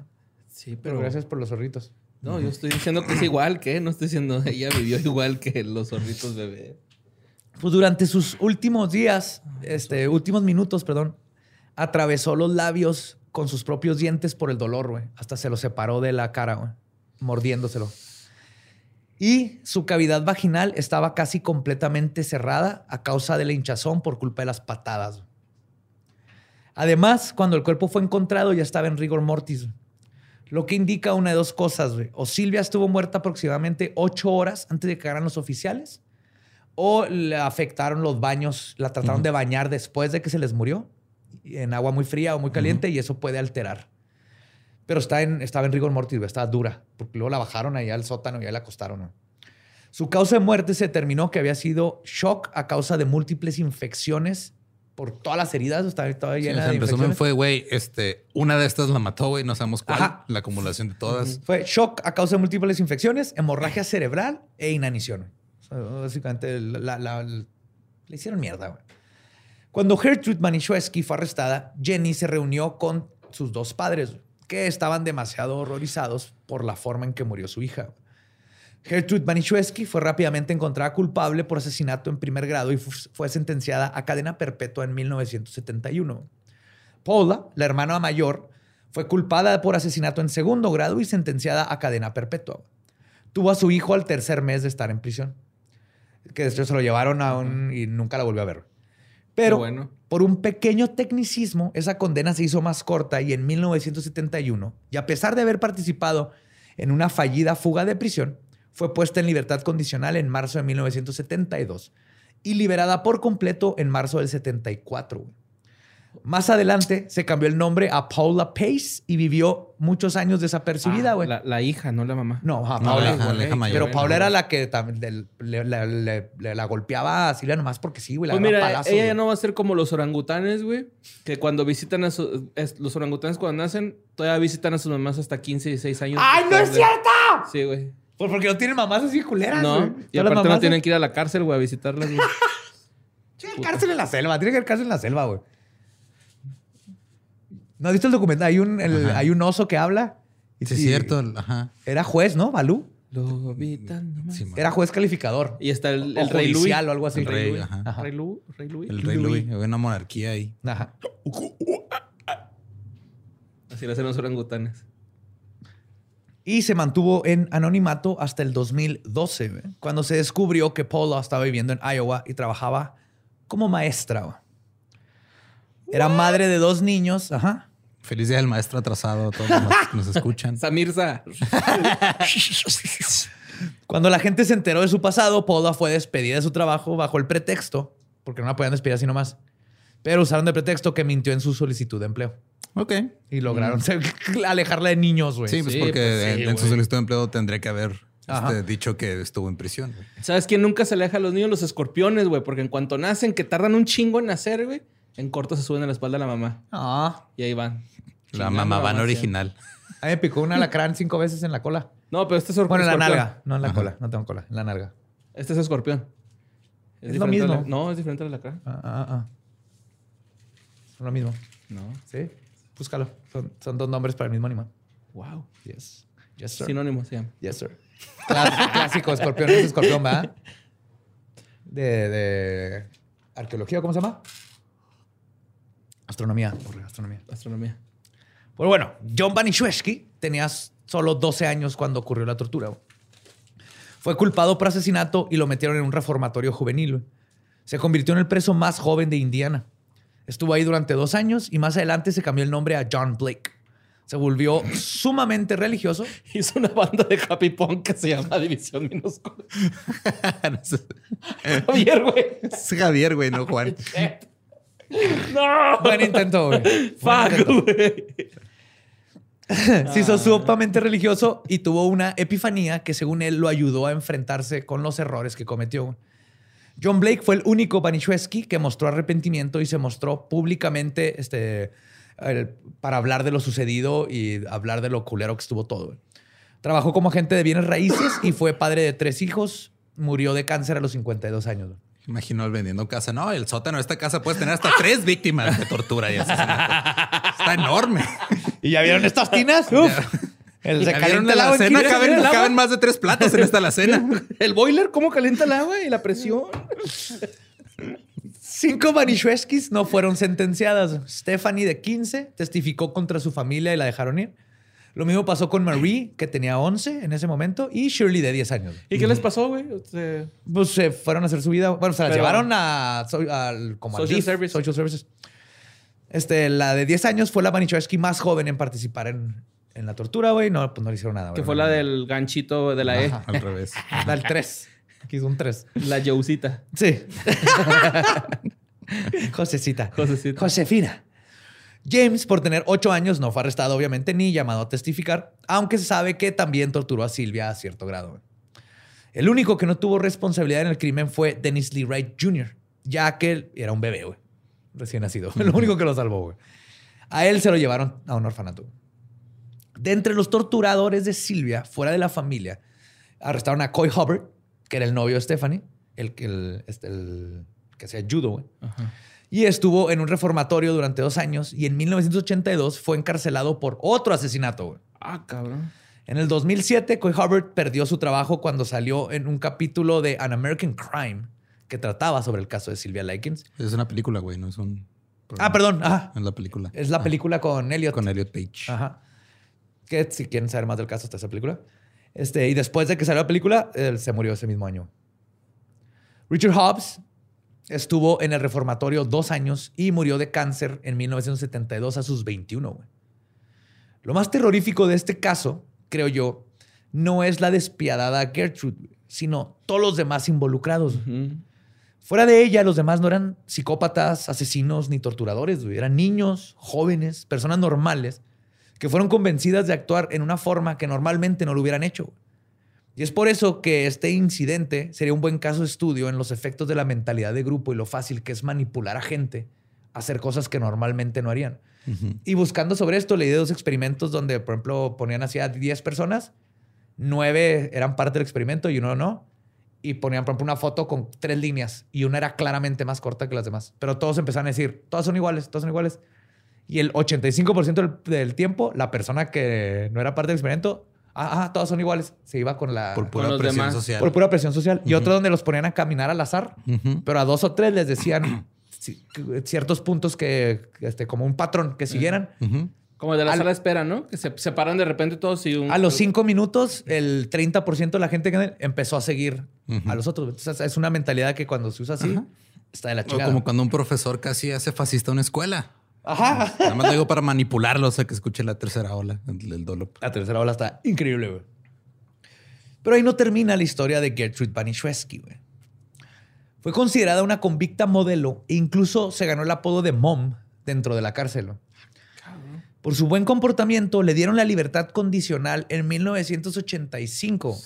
Sí, Pero gracias por los zorritos. No, yo estoy diciendo que es igual que, no estoy diciendo ella vivió igual que los zorritos bebé. Pues durante sus últimos días, este, últimos minutos, perdón, atravesó los labios con sus propios dientes por el dolor, güey. Hasta se lo separó de la cara, güey, mordiéndoselo. Y su cavidad vaginal estaba casi completamente cerrada a causa de la hinchazón por culpa de las patadas. Además, cuando el cuerpo fue encontrado ya estaba en rigor mortis, lo que indica una de dos cosas. güey. O Silvia estuvo muerta aproximadamente ocho horas antes de que llegaran los oficiales, o le afectaron los baños, la trataron de bañar después de que se les murió en agua muy fría o muy caliente y eso puede alterar. Pero está en, estaba en rigor mortis, estaba dura, porque luego la bajaron allá al sótano y ahí la acostaron. Su causa de muerte se determinó que había sido shock a causa de múltiples infecciones por todas las heridas, estaba Sí, o llena sea, de en resumen fue, güey, este, una de estas la mató, güey, no sabemos cuál, Ajá. la acumulación de todas. Fue shock a causa de múltiples infecciones, hemorragia cerebral e inanición. Básicamente la, le hicieron mierda. Cuando Gertrude Manischewski fue arrestada, Jenny se reunió con sus dos padres, que estaban demasiado horrorizados por la forma en que murió su hija. Gertrude Manischewski fue rápidamente encontrada culpable por asesinato en primer grado y fu- fue sentenciada a cadena perpetua en 1971. Paula, la hermana mayor, fue culpada por asesinato en segundo grado y sentenciada a cadena perpetua. Tuvo a su hijo al tercer mes de estar en prisión. Que después se lo llevaron a un... y nunca la volvió a ver. Pero bueno. por un pequeño tecnicismo, esa condena se hizo más corta y en 1971, y a pesar de haber participado en una fallida fuga de prisión, fue puesta en libertad condicional en marzo de 1972 y liberada por completo en marzo del 74. Más adelante se cambió el nombre a Paula Pace y vivió muchos años desapercibida, Ah, güey. la, la hija, no la mamá. No, No, Paula. la- la hija mayor. Pero Paula era la que tam- del- le, le- le- le- la golpeaba a Silvia nomás porque sí, güey. la Pues mira, ella ya no va a ser como los orangutanes, güey. Que cuando visitan a su- es- los orangutanes cuando nacen, todavía visitan a sus mamás hasta 15 y 16 años. ¡Ay, no es cierto! Sí, güey. Pues porque no tienen mamás así culeras, No, y aparte no mamás tienen que ir a la cárcel, güey, a visitarlas, güey. Sí, hay cárcel en la selva. Tiene que haber cárcel en la selva, güey. ¿No has visto el documental? Hay un, el- hay un oso que habla. y- Sí, es cierto. Ajá. Era juez, ¿no? Balú. Nomás. Sí. Era juez calificador. Y está el, O el rey Luis. o algo así. El rey, Luis. ajá. Ajá. Rey, Lu- rey Luis. El rey Louis. Había una monarquía ahí. Ajá. Así lo hacen los orangutanes. Y se mantuvo en anonimato hasta el 2012, güey, cuando se descubrió que Paula estaba viviendo en Iowa y trabajaba como maestra. Era madre de dos niños. Ajá. Feliz día del maestro atrasado a todos los que nos escuchan. Samirza. Cuando la gente se enteró de su pasado, Paula fue despedida de su trabajo bajo el pretexto, porque no la podían despedir así nomás, pero usaron de pretexto que mintió en su solicitud de empleo. Ok. Y lograron alejarla de niños, güey. Sí, pues Sí, porque pues sí, en, en su solicitud de empleo tendría que haber este, dicho que estuvo en prisión. ¿Sabes quién nunca se aleja a los niños? Los escorpiones, güey. Porque en cuanto nacen, que tardan un chingo en nacer, güey, en corto se suben a la espalda de la mamá. Ah, Y ahí van. La mamá van original. a mí me picó un alacrán cinco veces en la cola. No, pero este es escorp- Bueno, en la escorpión. nalga, no en la cola. No tengo cola, en la nalga. Este es escorpión. Es lo a mismo. la- No, es diferente a la cara. Ah, ah, ah. Son lo mismo. No. Sí, búscalo. Son, son dos nombres para el mismo animal. Wow. Yes. Yes, sir. Sinónimo, sí. Yes, sir. Clás- clásico, escorpión es escorpión, ¿verdad? De, de arqueología, ¿cómo se llama? Astronomía. Borre, astronomía. Astronomía. Pues bueno, John Banishewski tenía solo 12 años cuando ocurrió la tortura. Fue culpado por asesinato y lo metieron en un reformatorio juvenil. Se convirtió en el preso más joven de Indiana. Estuvo ahí durante dos años y más adelante se cambió el nombre a John Blake. Se volvió sumamente religioso. Hizo una banda de happy punk que se llama División Minúscula. Javier, güey. es Javier, güey, no Juan. No. Buen intento, güey. Fuck, güey. Se hizo sumamente religioso y tuvo una epifanía que según él lo ayudó a enfrentarse con los errores que cometió. John Blake fue el único Banishewski que mostró arrepentimiento y se mostró públicamente este, el- para hablar de lo sucedido y hablar de lo culero que estuvo todo. Trabajó como agente de bienes raíces y fue padre de tres hijos. Murió de cáncer a los 52 años. Imagino él vendiendo casa. No, el sótano de esta casa puedes tener hasta tres víctimas de tortura y asesinato. Está enorme. ¿Y ya vieron estas tinas? Uf. El se ¿Ya vieron calienta la el agua en cena? Caben, ¿vieron el agua? caben más de tres platos en esta alacena. El boiler, ¿cómo calienta el agua y la presión? Cinco Banishewskis no fueron sentenciadas. Stephanie, de 15, testificó contra su familia y la dejaron ir. Lo mismo pasó con Marie, que tenía 11 en ese momento, y Shirley, de 10 años. ¿Y qué les pasó, güey? O sea, Pues se fueron a hacer su vida. Bueno, se las Pero- llevaron a, so- al, como al Social DIF, Service. Social Services. Este, la de 10 años fue la Banishewski más joven en participar en, en la tortura, güey. No, pues no le hicieron nada. que fue la del ganchito de la E. Al revés. La del 3. Aquí es un 3. La Jousita. Sí. Josecita. Josecita. Josefina. James, por tener ocho años, no fue arrestado, obviamente, ni llamado a testificar, aunque se sabe que también torturó a Silvia a cierto grado. El único que no tuvo responsabilidad en el crimen fue Dennis Lee Wright Jr., ya que él era un bebé, güey. Recién nacido. Lo único que lo salvó, güey. A él se lo llevaron a un orfanato. De entre los torturadores de Silvia, fuera de la familia, arrestaron a Coy Hubbard, que era el novio de Stephanie, el, este, el que hacía judo, güey. Ajá. Y estuvo en un reformatorio durante dos años y en 1982 fue encarcelado por otro asesinato. güey. Ah, cabrón. En el 2007, Coy Hubbard perdió su trabajo cuando salió en un capítulo de An American Crime que trataba sobre el caso de Sylvia Likens. Es una película, güey, no es un. Ah, perdón. Ajá. Es la película. Es la Ah, película con Elliot. Con Elliot Page. Ajá. Que si quieren saber más del caso, está esa película. Este, y después de que salió la película, él se murió ese mismo año. Richard Hobbs estuvo en el reformatorio dos años y murió de cáncer en 1972 a sus 21. güey. Lo más terrorífico de este caso, creo yo, no es la despiadada Gertrude, sino todos los demás involucrados. Fuera de ella, los demás no eran psicópatas, asesinos ni torturadores, güey. Eran niños, jóvenes, personas normales que fueron convencidas de actuar en una forma que normalmente no lo hubieran hecho. Y es por eso que este incidente sería un buen caso de estudio en los efectos de la mentalidad de grupo y lo fácil que es manipular a gente a hacer cosas que normalmente no harían. Y buscando sobre esto, leí de dos experimentos donde, por ejemplo, ponían así a 10 personas, nueve eran parte del experimento y uno no. Y ponían, por ejemplo, una foto con tres líneas y una era claramente más corta que las demás. Pero todos empezaron a decir, todas son iguales, todas son iguales. Y el 85% del, del tiempo, la persona que no era parte del experimento, ah, ah, todas son iguales. Se iba con la... Por pura presión demás. social. por pura presión social. Y otro donde los ponían a caminar al azar. Pero a dos o tres les decían ci- ciertos puntos que, este, como un patrón que siguieran. Como de la Al- sala de espera, ¿no? Que se separan de repente todos y un... A los cinco minutos, el 30% de la gente que empezó a seguir a los otros. Entonces, es una mentalidad que cuando se usa así, está de la O chingada. como cuando un profesor casi hace fascista una escuela. Ajá. Nada más lo digo para manipularlo, o sea, que escuche la tercera ola, el, dolo. La tercera ola está increíble, güey. Pero ahí no termina la historia de Gertrude Banishewski, güey. Fue considerada una convicta modelo e incluso se ganó el apodo de Mom dentro de la cárcel. Por su buen comportamiento, le dieron la libertad condicional en 1985.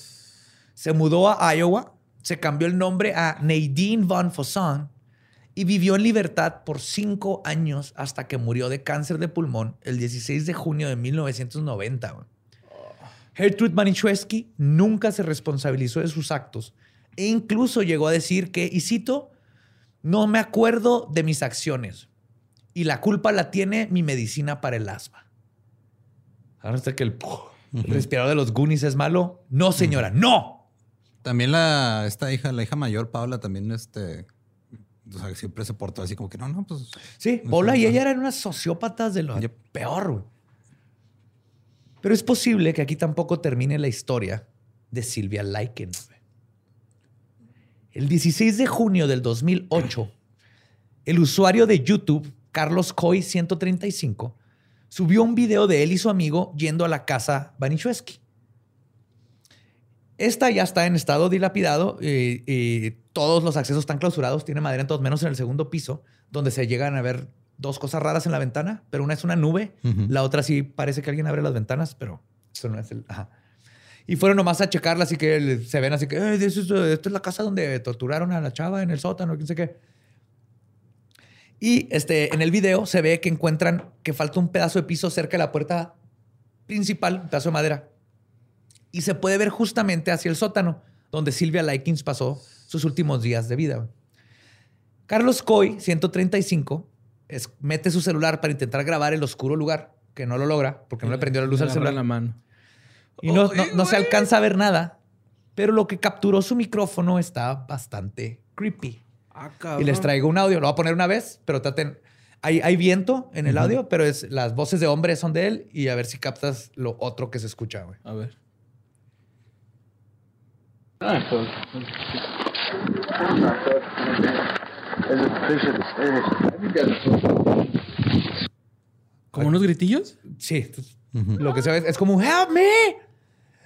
Se mudó a Iowa, se cambió el nombre a Nadine Von Fosson y vivió en libertad por cinco años hasta que murió de cáncer de pulmón el 16 de junio de 1990. güey. Gertrude Manischewski nunca se responsabilizó de sus actos e incluso llegó a decir que, y cito, no me acuerdo de mis acciones y la culpa la tiene mi medicina para el asma. Ahora que el... ¿El respirador de los Goonies es malo? No, señora, no. También la, esta hija, la hija mayor, Paula, también este, o sea, siempre se portó así como que no, no, pues. Sí, no Paula y ella eran unas sociópatas de lo peor, güey. Pero es posible que aquí tampoco termine la historia de Silvia güey. El 16 de junio del 2008, el usuario de YouTube, Carlos Coy 135, subió un video de él y su amigo yendo a la casa Baniszewski. Esta ya está en estado dilapidado y, y todos los accesos están clausurados. Tiene madera en todos, menos en el segundo piso, donde se llegan a ver dos cosas raras en la ventana, pero una es una nube, la otra sí parece que alguien abre las ventanas, pero eso no es el... ajá. Y fueron nomás a checarla, así que se ven así que, "Eh, esta es la casa donde torturaron a la chava en el sótano, quién sé qué. Y este, en el video se ve que encuentran que falta un pedazo de piso cerca de la puerta principal, un pedazo de madera. Y se puede ver justamente hacia el sótano, donde Silvia Likens pasó sus últimos días de vida. Carlos Coy, 135, es- mete su celular para intentar grabar el oscuro lugar, que no lo logra porque no le prendió la luz al celular. la mano. Y no, no- Ay, no se alcanza a ver nada, pero lo que capturó su micrófono está bastante creepy. Ah, Y les traigo un audio, lo voy a poner una vez, pero traten. Hay, hay viento en el audio, pero es, las voces de hombres son de él y a ver si captas lo otro que se escucha, güey. A ver. Ah, pues. Es el precio de ustedes. A ya- ¿Como unos gritillos? Sí, Ujú. lo que se ve es como un help me,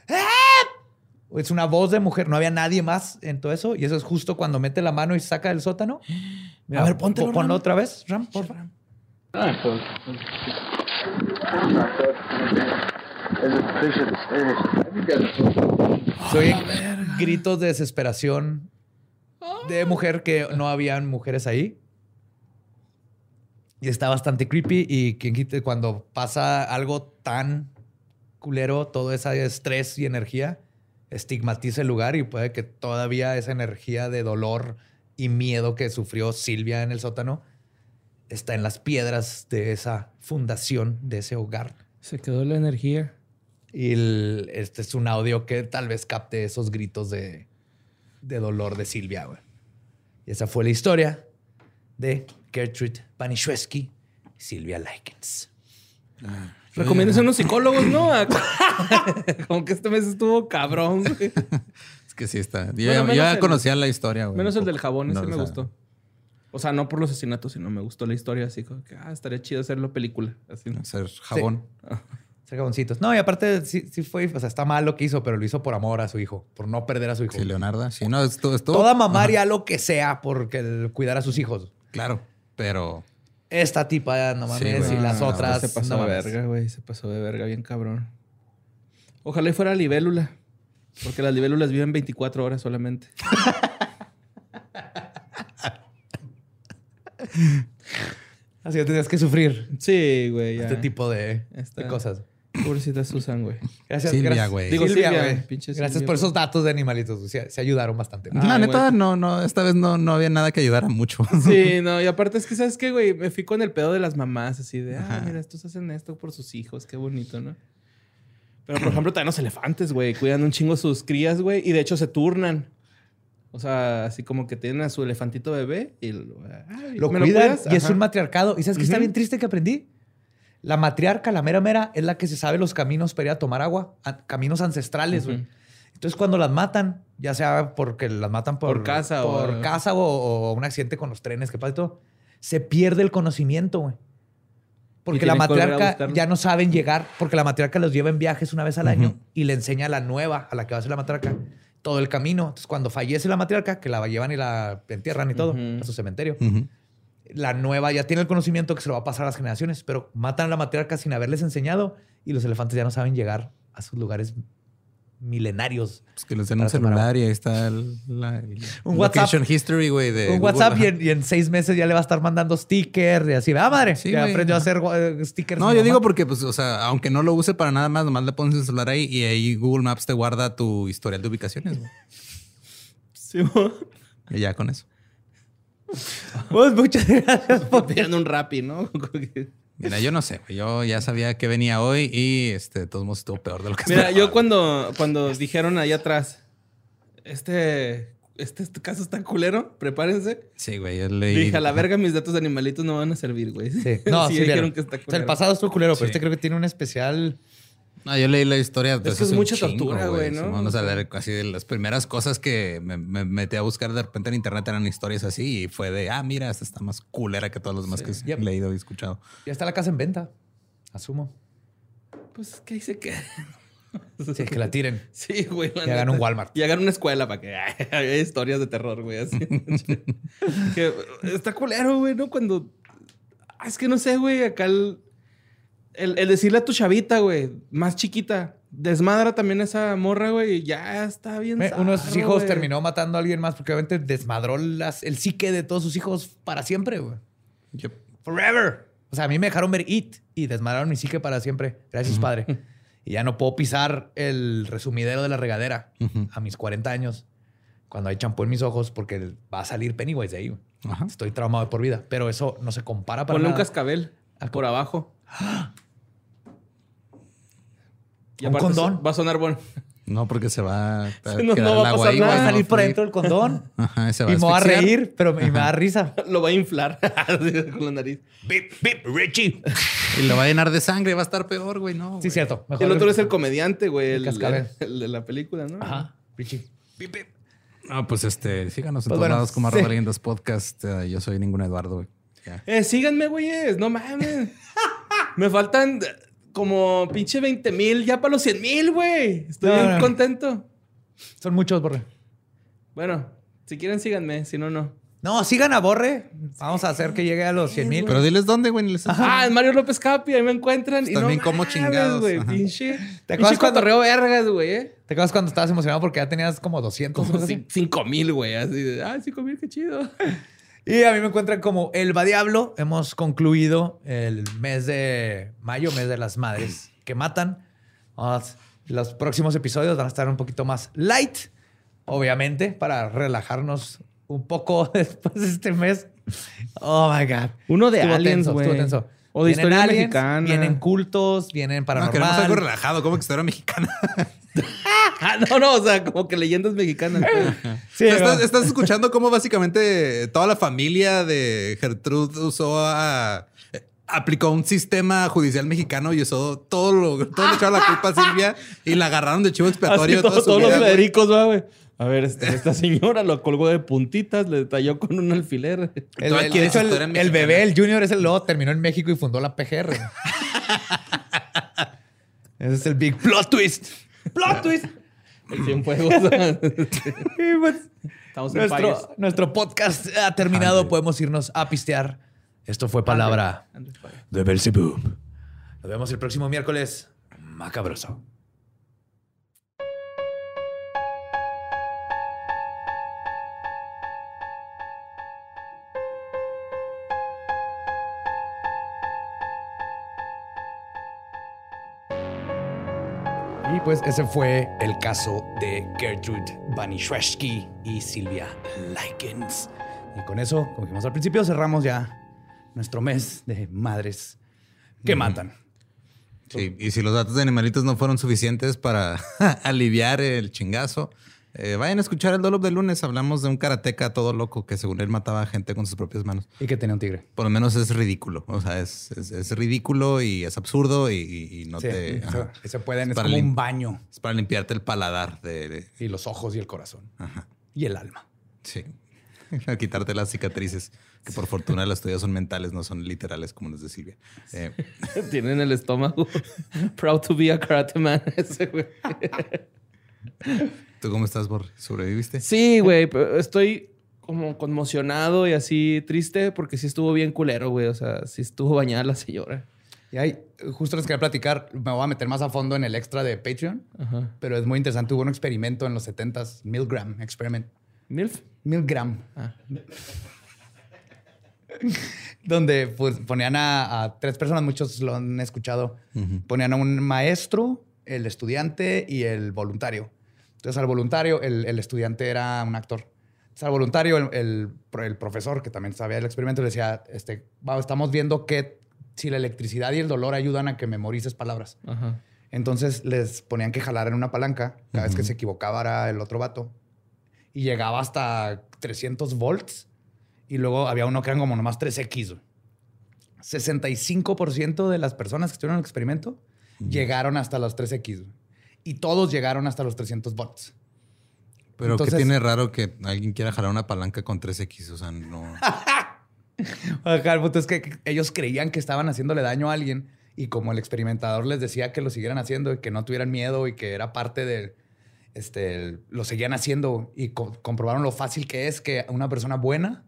help. Es una voz de mujer, no había nadie más en todo eso y eso es justo cuando mete la mano y saca del sótano. A ver, póntelo, pon- Ponlo Ram. otra vez, Ram, por favor. Ah, pues. Oyen gritos de desesperación de mujer que no habían mujeres ahí. Y está bastante creepy. Y quien quite cuando pasa algo tan culero, todo ese estrés y energía estigmatiza el lugar y puede que todavía esa energía de dolor y miedo que sufrió Silvia en el sótano está en las piedras de esa fundación, de ese hogar. Se quedó la energía. Y el- este es un audio que tal vez capte esos gritos de, de dolor de Silvia, güey. Y esa fue la historia de Gertrude Baniszewski y Silvia Likens. Recomiendas a unos psicólogos, ¿no? Como que este mes estuvo cabrón, güey. Es que sí está. Yo, Bueno, ya- el- conocía la historia, güey. Menos el del jabón, No, ese o me sea, gustó. O sea, no por los asesinatos, sino me gustó la historia así como que, ah, estaría chido hacerlo película. Así. Hacer jabón. Ser jaboncitos. No, y aparte sí, sí fue, o sea, está mal lo que hizo, pero lo hizo por amor a su hijo, por no perder a su hijo. Sí, Leonardo. Sí, no, esto, esto Toda mamá haría lo que sea por cuidar a sus hijos. Claro, pero Esta tipa, no Sí, mames, y las otras. Se pasó no de mames. verga, güey. Se pasó de verga bien cabrón. Ojalá y fuera libélula. Porque las libélulas viven 24 horas solamente. Así que tenías que sufrir Sí, güey. ya. este tipo de cosas. Pobrecita Susan, güey. Gracias, Silvia, gracias. güey. Digo, Silvia, güey. Gracias Silvia, por esos datos de animalitos. güey. Se, se ayudaron bastante. la Ay, neta, güey. no, no, esta vez no, no había nada que ayudara mucho. Sí, no, y aparte es que, ¿sabes qué, güey? Me fui con el pedo de las mamás, así de, ah, mira, estos hacen esto por sus hijos, qué bonito, ¿no? Pero, por ejemplo, también los elefantes, güey, cuidan un chingo sus crías, güey, y de hecho se turnan. O sea, así como que tienen a su elefantito bebé y lo, ay, Lo ¿me cuidan y es un matriarcado. ¿Y sabes qué está bien triste que aprendí? La matriarca, la mera mera, es la que se sabe los caminos para ir a tomar agua, a- caminos ancestrales, güey. Entonces, cuando las matan, ya sea porque las matan por, Por casa o- por casa o, o un accidente con los trenes, que pasa y todo, se pierde el conocimiento, güey. Porque la matriarca ya no saben llegar, porque la matriarca los lleva en viajes una vez al año y le enseña a la nueva, a la que va a ser la matriarca, todo el camino. Entonces, cuando fallece la matriarca, que la llevan y la entierran y todo a su cementerio. La nueva ya tiene el conocimiento que se lo va a pasar a las generaciones, pero matan a la matriarca sin haberles enseñado y los elefantes ya no saben llegar a sus lugares milenarios. Pues que les den un celular y ahí está el, la, el Un WhatsApp. location history, güey. de Un Google, WhatsApp y en, y en seis meses ya le va a estar mandando stickers y así. Ah, madre. Sí, ya aprendió a hacer eh, stickers. No, yo mamá. digo porque, pues, o sea, aunque no lo use para nada más, nomás le pones el celular ahí y ahí Google Maps te guarda tu historial de ubicaciones, güey. Sí. Y ya con eso. Pues muchas gracias por Pidiendo un rapi, ¿no? Mira, yo no sé. Yo ya sabía que venía hoy y este, de todos modos estuvo peor de lo que Mira, esperaba, yo cuando, cuando dijeron allá atrás, este, este, este caso está culero, prepárense. Sí, güey. Yo leí. Dije, a la verga, mis datos de animalitos no van a servir, güey. Sí. No, sí, dijeron que está O sea, culero. el pasado estuvo culero, pero este creo que tiene un especial. No, yo leí la historia. que hace es un mucha chingo, tortura, güey, ¿no? Simón, o sea, así de las primeras cosas que me, me metí a buscar de repente en internet eran historias así y fue de, ah, mira, esta está más culera que todas las demás que he Yep. leído y escuchado. Ya está la casa en venta. Asumo. Pues que ahí se queda. Sí, que la tiren. Sí, güey. Y hagan neta. un Walmart. Y hagan una escuela para que ay, haya historias de terror, güey. Así. que está culero, güey, ¿no? Cuando. Ah, Es que no sé, güey. Acá el, el, el decirle a tu chavita, güey, más chiquita, desmadra también a esa morra, güey. y Ya está bien. Uno de sus hijos güey. terminó matando a alguien más porque obviamente desmadró las- el psique de todos sus hijos para siempre, güey. Yep. Forever. O sea, a mí me dejaron ver It y desmadraron mi psique para siempre. Gracias, padre. Y ya no puedo pisar el resumidero de la regadera Ujú. a mis 40 años cuando hay champú en mis ojos porque va a salir Pennywise de ahí. güey. Ajá. Estoy traumado de por vida, pero eso no se compara para Ponle un nada. cascabel por abajo. Y Un condón. Va a sonar bueno. No, porque se va a No, no va a agua pasar ahí, nada. Va a salir por dentro el condón Ajá, se va y me voy a reír, pero me, me da risa. Lo va a inflar con la nariz. Bip, bip, Richie. Y lo va a llenar de sangre, va a estar peor, güey, no. Sí, güey. cierto. Y el otro es el comediante, güey. El El, cascabel. el de la película, ¿no? Ajá, Richie. Bip, bip. No, pues este, síganos en Pues todos bueno, lados como sí. arroba leyendas podcast. Eh, yo soy ningún Eduardo, güey. Eh, síganme, güeyes. No mames. Me faltan como pinche 20 mil ya para los 100 mil, güey. Estoy No, bien no. contento. Son muchos, Borre. Bueno, si quieren, síganme. Si no, no. No, sigan a Borre. Vamos a hacer que llegue a los 100 mil. Pero diles dónde, güey. Ah, en Mario López Capi, ahí me encuentran. y También no como mames, chingados, güey. Pinche, ¿Te pinche acuerdas cuando- cotorreo vergas, güey, eh. ¿Te acuerdas cuando estabas emocionado porque ya tenías como 200? Como o algo así? 5 mil, güey. Así de, ah, 5 mil, qué chido. Y a mí me encuentran como El Va Diablo. Hemos concluido el mes de mayo, mes de las madres que matan. Los próximos episodios van a estar un poquito más light, obviamente, para relajarnos un poco después de este mes. Oh my God. Uno de Estuvo aliens, tenso, güey. estuvo tenso. O de Vienen historia aliens, mexicana. Vienen cultos, vienen No, queremos algo paranormal. relajado, como que historia mexicana. Ah, no, no, o sea, como que leyendas mexicanas. güey. Sí, O sea, estás, escuchando cómo básicamente toda la familia de Gertrude usó a... eh, Aplicó un sistema judicial mexicano y usó todo lo, todo le echaron la culpa a Silvia y la agarraron de chivo expiatorio Así toda todo- su todos vida, los. Federicos, güey. A ver, este- esta señora lo colgó de puntitas, le detalló con un alfiler. El, el- el- el bebé, el Junior, ese luego terminó en México y fundó la PGR. ese es el big plot twist. ¡Plot twist! El Cienfuegos. Y pues, Estamos en payas. nuestro, nuestro podcast ha terminado. Podemos irnos a pistear. Esto fue palabra de Belzebub. Nos vemos el próximo miércoles. Macabroso. Pues ese fue el caso de Gertrude Banishwesky y Silvia Likens. Y con eso, como dijimos al principio, cerramos ya nuestro mes de madres que matan. Sí, y si los datos de animalitos no fueron suficientes para aliviar el chingazo, eh, vayan a escuchar el Dolop de lunes. Hablamos de un karateca todo loco que según él mataba a gente con sus propias manos. Y que tenía un tigre. Por lo menos es ridículo. O sea, es, es- es ridículo y es absurdo y, no Sí, te... eso- se pueden, es como un baño. Es para limpiarte el paladar de... de- Y los ojos y el corazón. ajá. Y el alma. Sí. A quitarte las cicatrices, que por fortuna las tuyas son mentales, no son literales como las de Silvia. Eh, Tienen el estómago. Proud to be a karate man. Ese, güey. ¿Tú cómo estás, Borre? ¿Sobreviviste? Sí, güey. pero Estoy como conmocionado y así triste porque sí estuvo bien culero, güey. O sea, sí estuvo bañada la señora. Y ahí, justo les quería platicar, me voy a meter más a fondo en el extra de Patreon, Ajá. pero es muy interesante. Hubo un experimento en los 70s, Milgram Experiment. ¿Milf? Milgram. Ah. donde pues, ponían a, a tres personas, muchos lo han escuchado, ponían a un maestro, el estudiante y el voluntario. Entonces al voluntario, el, el estudiante era un actor. Entonces al voluntario, el, el- el profesor, que también sabía del experimento, le decía, este, "Va, estamos viendo qué si la electricidad y el dolor ayudan a que memorices palabras. Ajá. Entonces les ponían que jalar en una palanca cada vez que se equivocaba era el otro vato. Y llegaba hasta 300 volts. Y luego había uno que eran como nomás 3X. güey. 65% de las personas que estuvieron en el experimento llegaron hasta los 3X. Y todos llegaron hasta los 300 volts. Pero Entonces- ¿qué tiene raro que alguien quiera jalar una palanca con 3X? O sea, no. Ajá, el punto es que ellos creían que estaban haciéndole daño a alguien y como el experimentador les decía que lo siguieran haciendo y que no tuvieran miedo y que era parte de, este, el- lo seguían haciendo y co- comprobaron lo fácil que es que una persona buena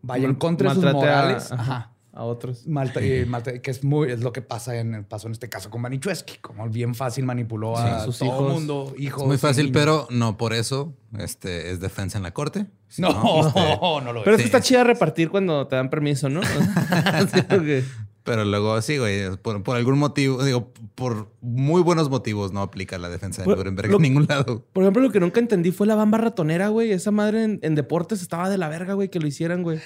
vaya en contra de sus a- morales. ajá, Ajá. A otros. Malta- y malta- que es muy es lo que pasa en pasó en este caso con Manichueski, como bien fácil manipuló a Sí, sus todo hijos. mundo, hijos. Es muy fácil, niños. pero no por eso este, es defensa en la corte. no, no, lo es. Pero es Sí. que está chida repartir cuando te dan permiso, ¿no? Sí, Pero luego sí, güey, por, por algún motivo, digo, por muy buenos motivos no aplica la defensa de Nuremberg lo- en ningún lado. Por ejemplo, lo que nunca entendí fue la bamba ratonera, güey. Esa madre en, en deportes estaba de la verga, güey, que lo hicieran, güey.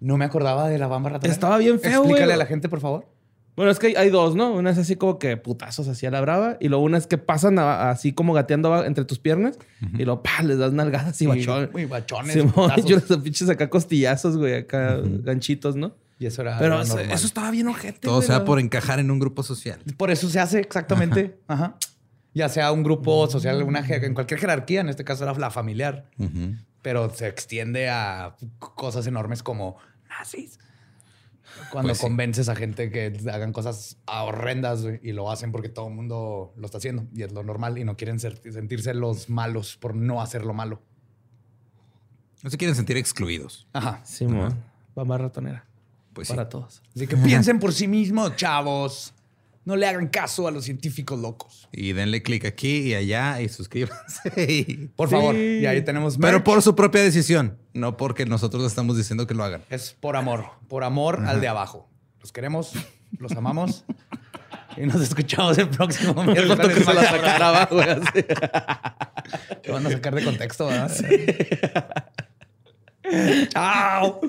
No me acordaba de la bamba ratonera. Estaba bien feo, Explícale güey. a la gente, por favor. Bueno, es que hay, dos, ¿no? Una es así como que putazos así a la brava. Y luego una es que pasan a- así como gateando entre tus piernas. Y luego, pa, les das nalgadas y bachón. Muy bachones. Yo los pinches acá costillazos, güey, acá ganchitos, ¿no? Y eso era Pero eso, estaba bien ojete. Todo sea por encajar en un grupo social. Por eso se hace exactamente. Ajá. Ya sea un grupo social, una, en cualquier jerarquía, en este caso era la familiar. Pero se extiende a cosas enormes como nazis. Cuando Pues sí. convences a gente que hagan cosas horrendas y lo hacen porque todo el mundo lo está haciendo y es lo normal y no quieren ser- sentirse los malos por no hacer lo malo. No se quieren sentir excluidos. Ajá. Simón, bamba ratonera. Pues sí. para todos. Así que piensen por sí mismos, chavos. No le hagan caso a los científicos locos. Y denle clic aquí y allá y suscríbanse. Por Sí. favor. Y ahí tenemos Pero merch. por su propia decisión, no porque nosotros estamos diciendo que lo hagan. Es por amor, por amor al de abajo. Los queremos, los amamos y nos escuchamos el próximo miércoles. que se la así. Te van a sacar de contexto, ¿verdad? ¡Chao!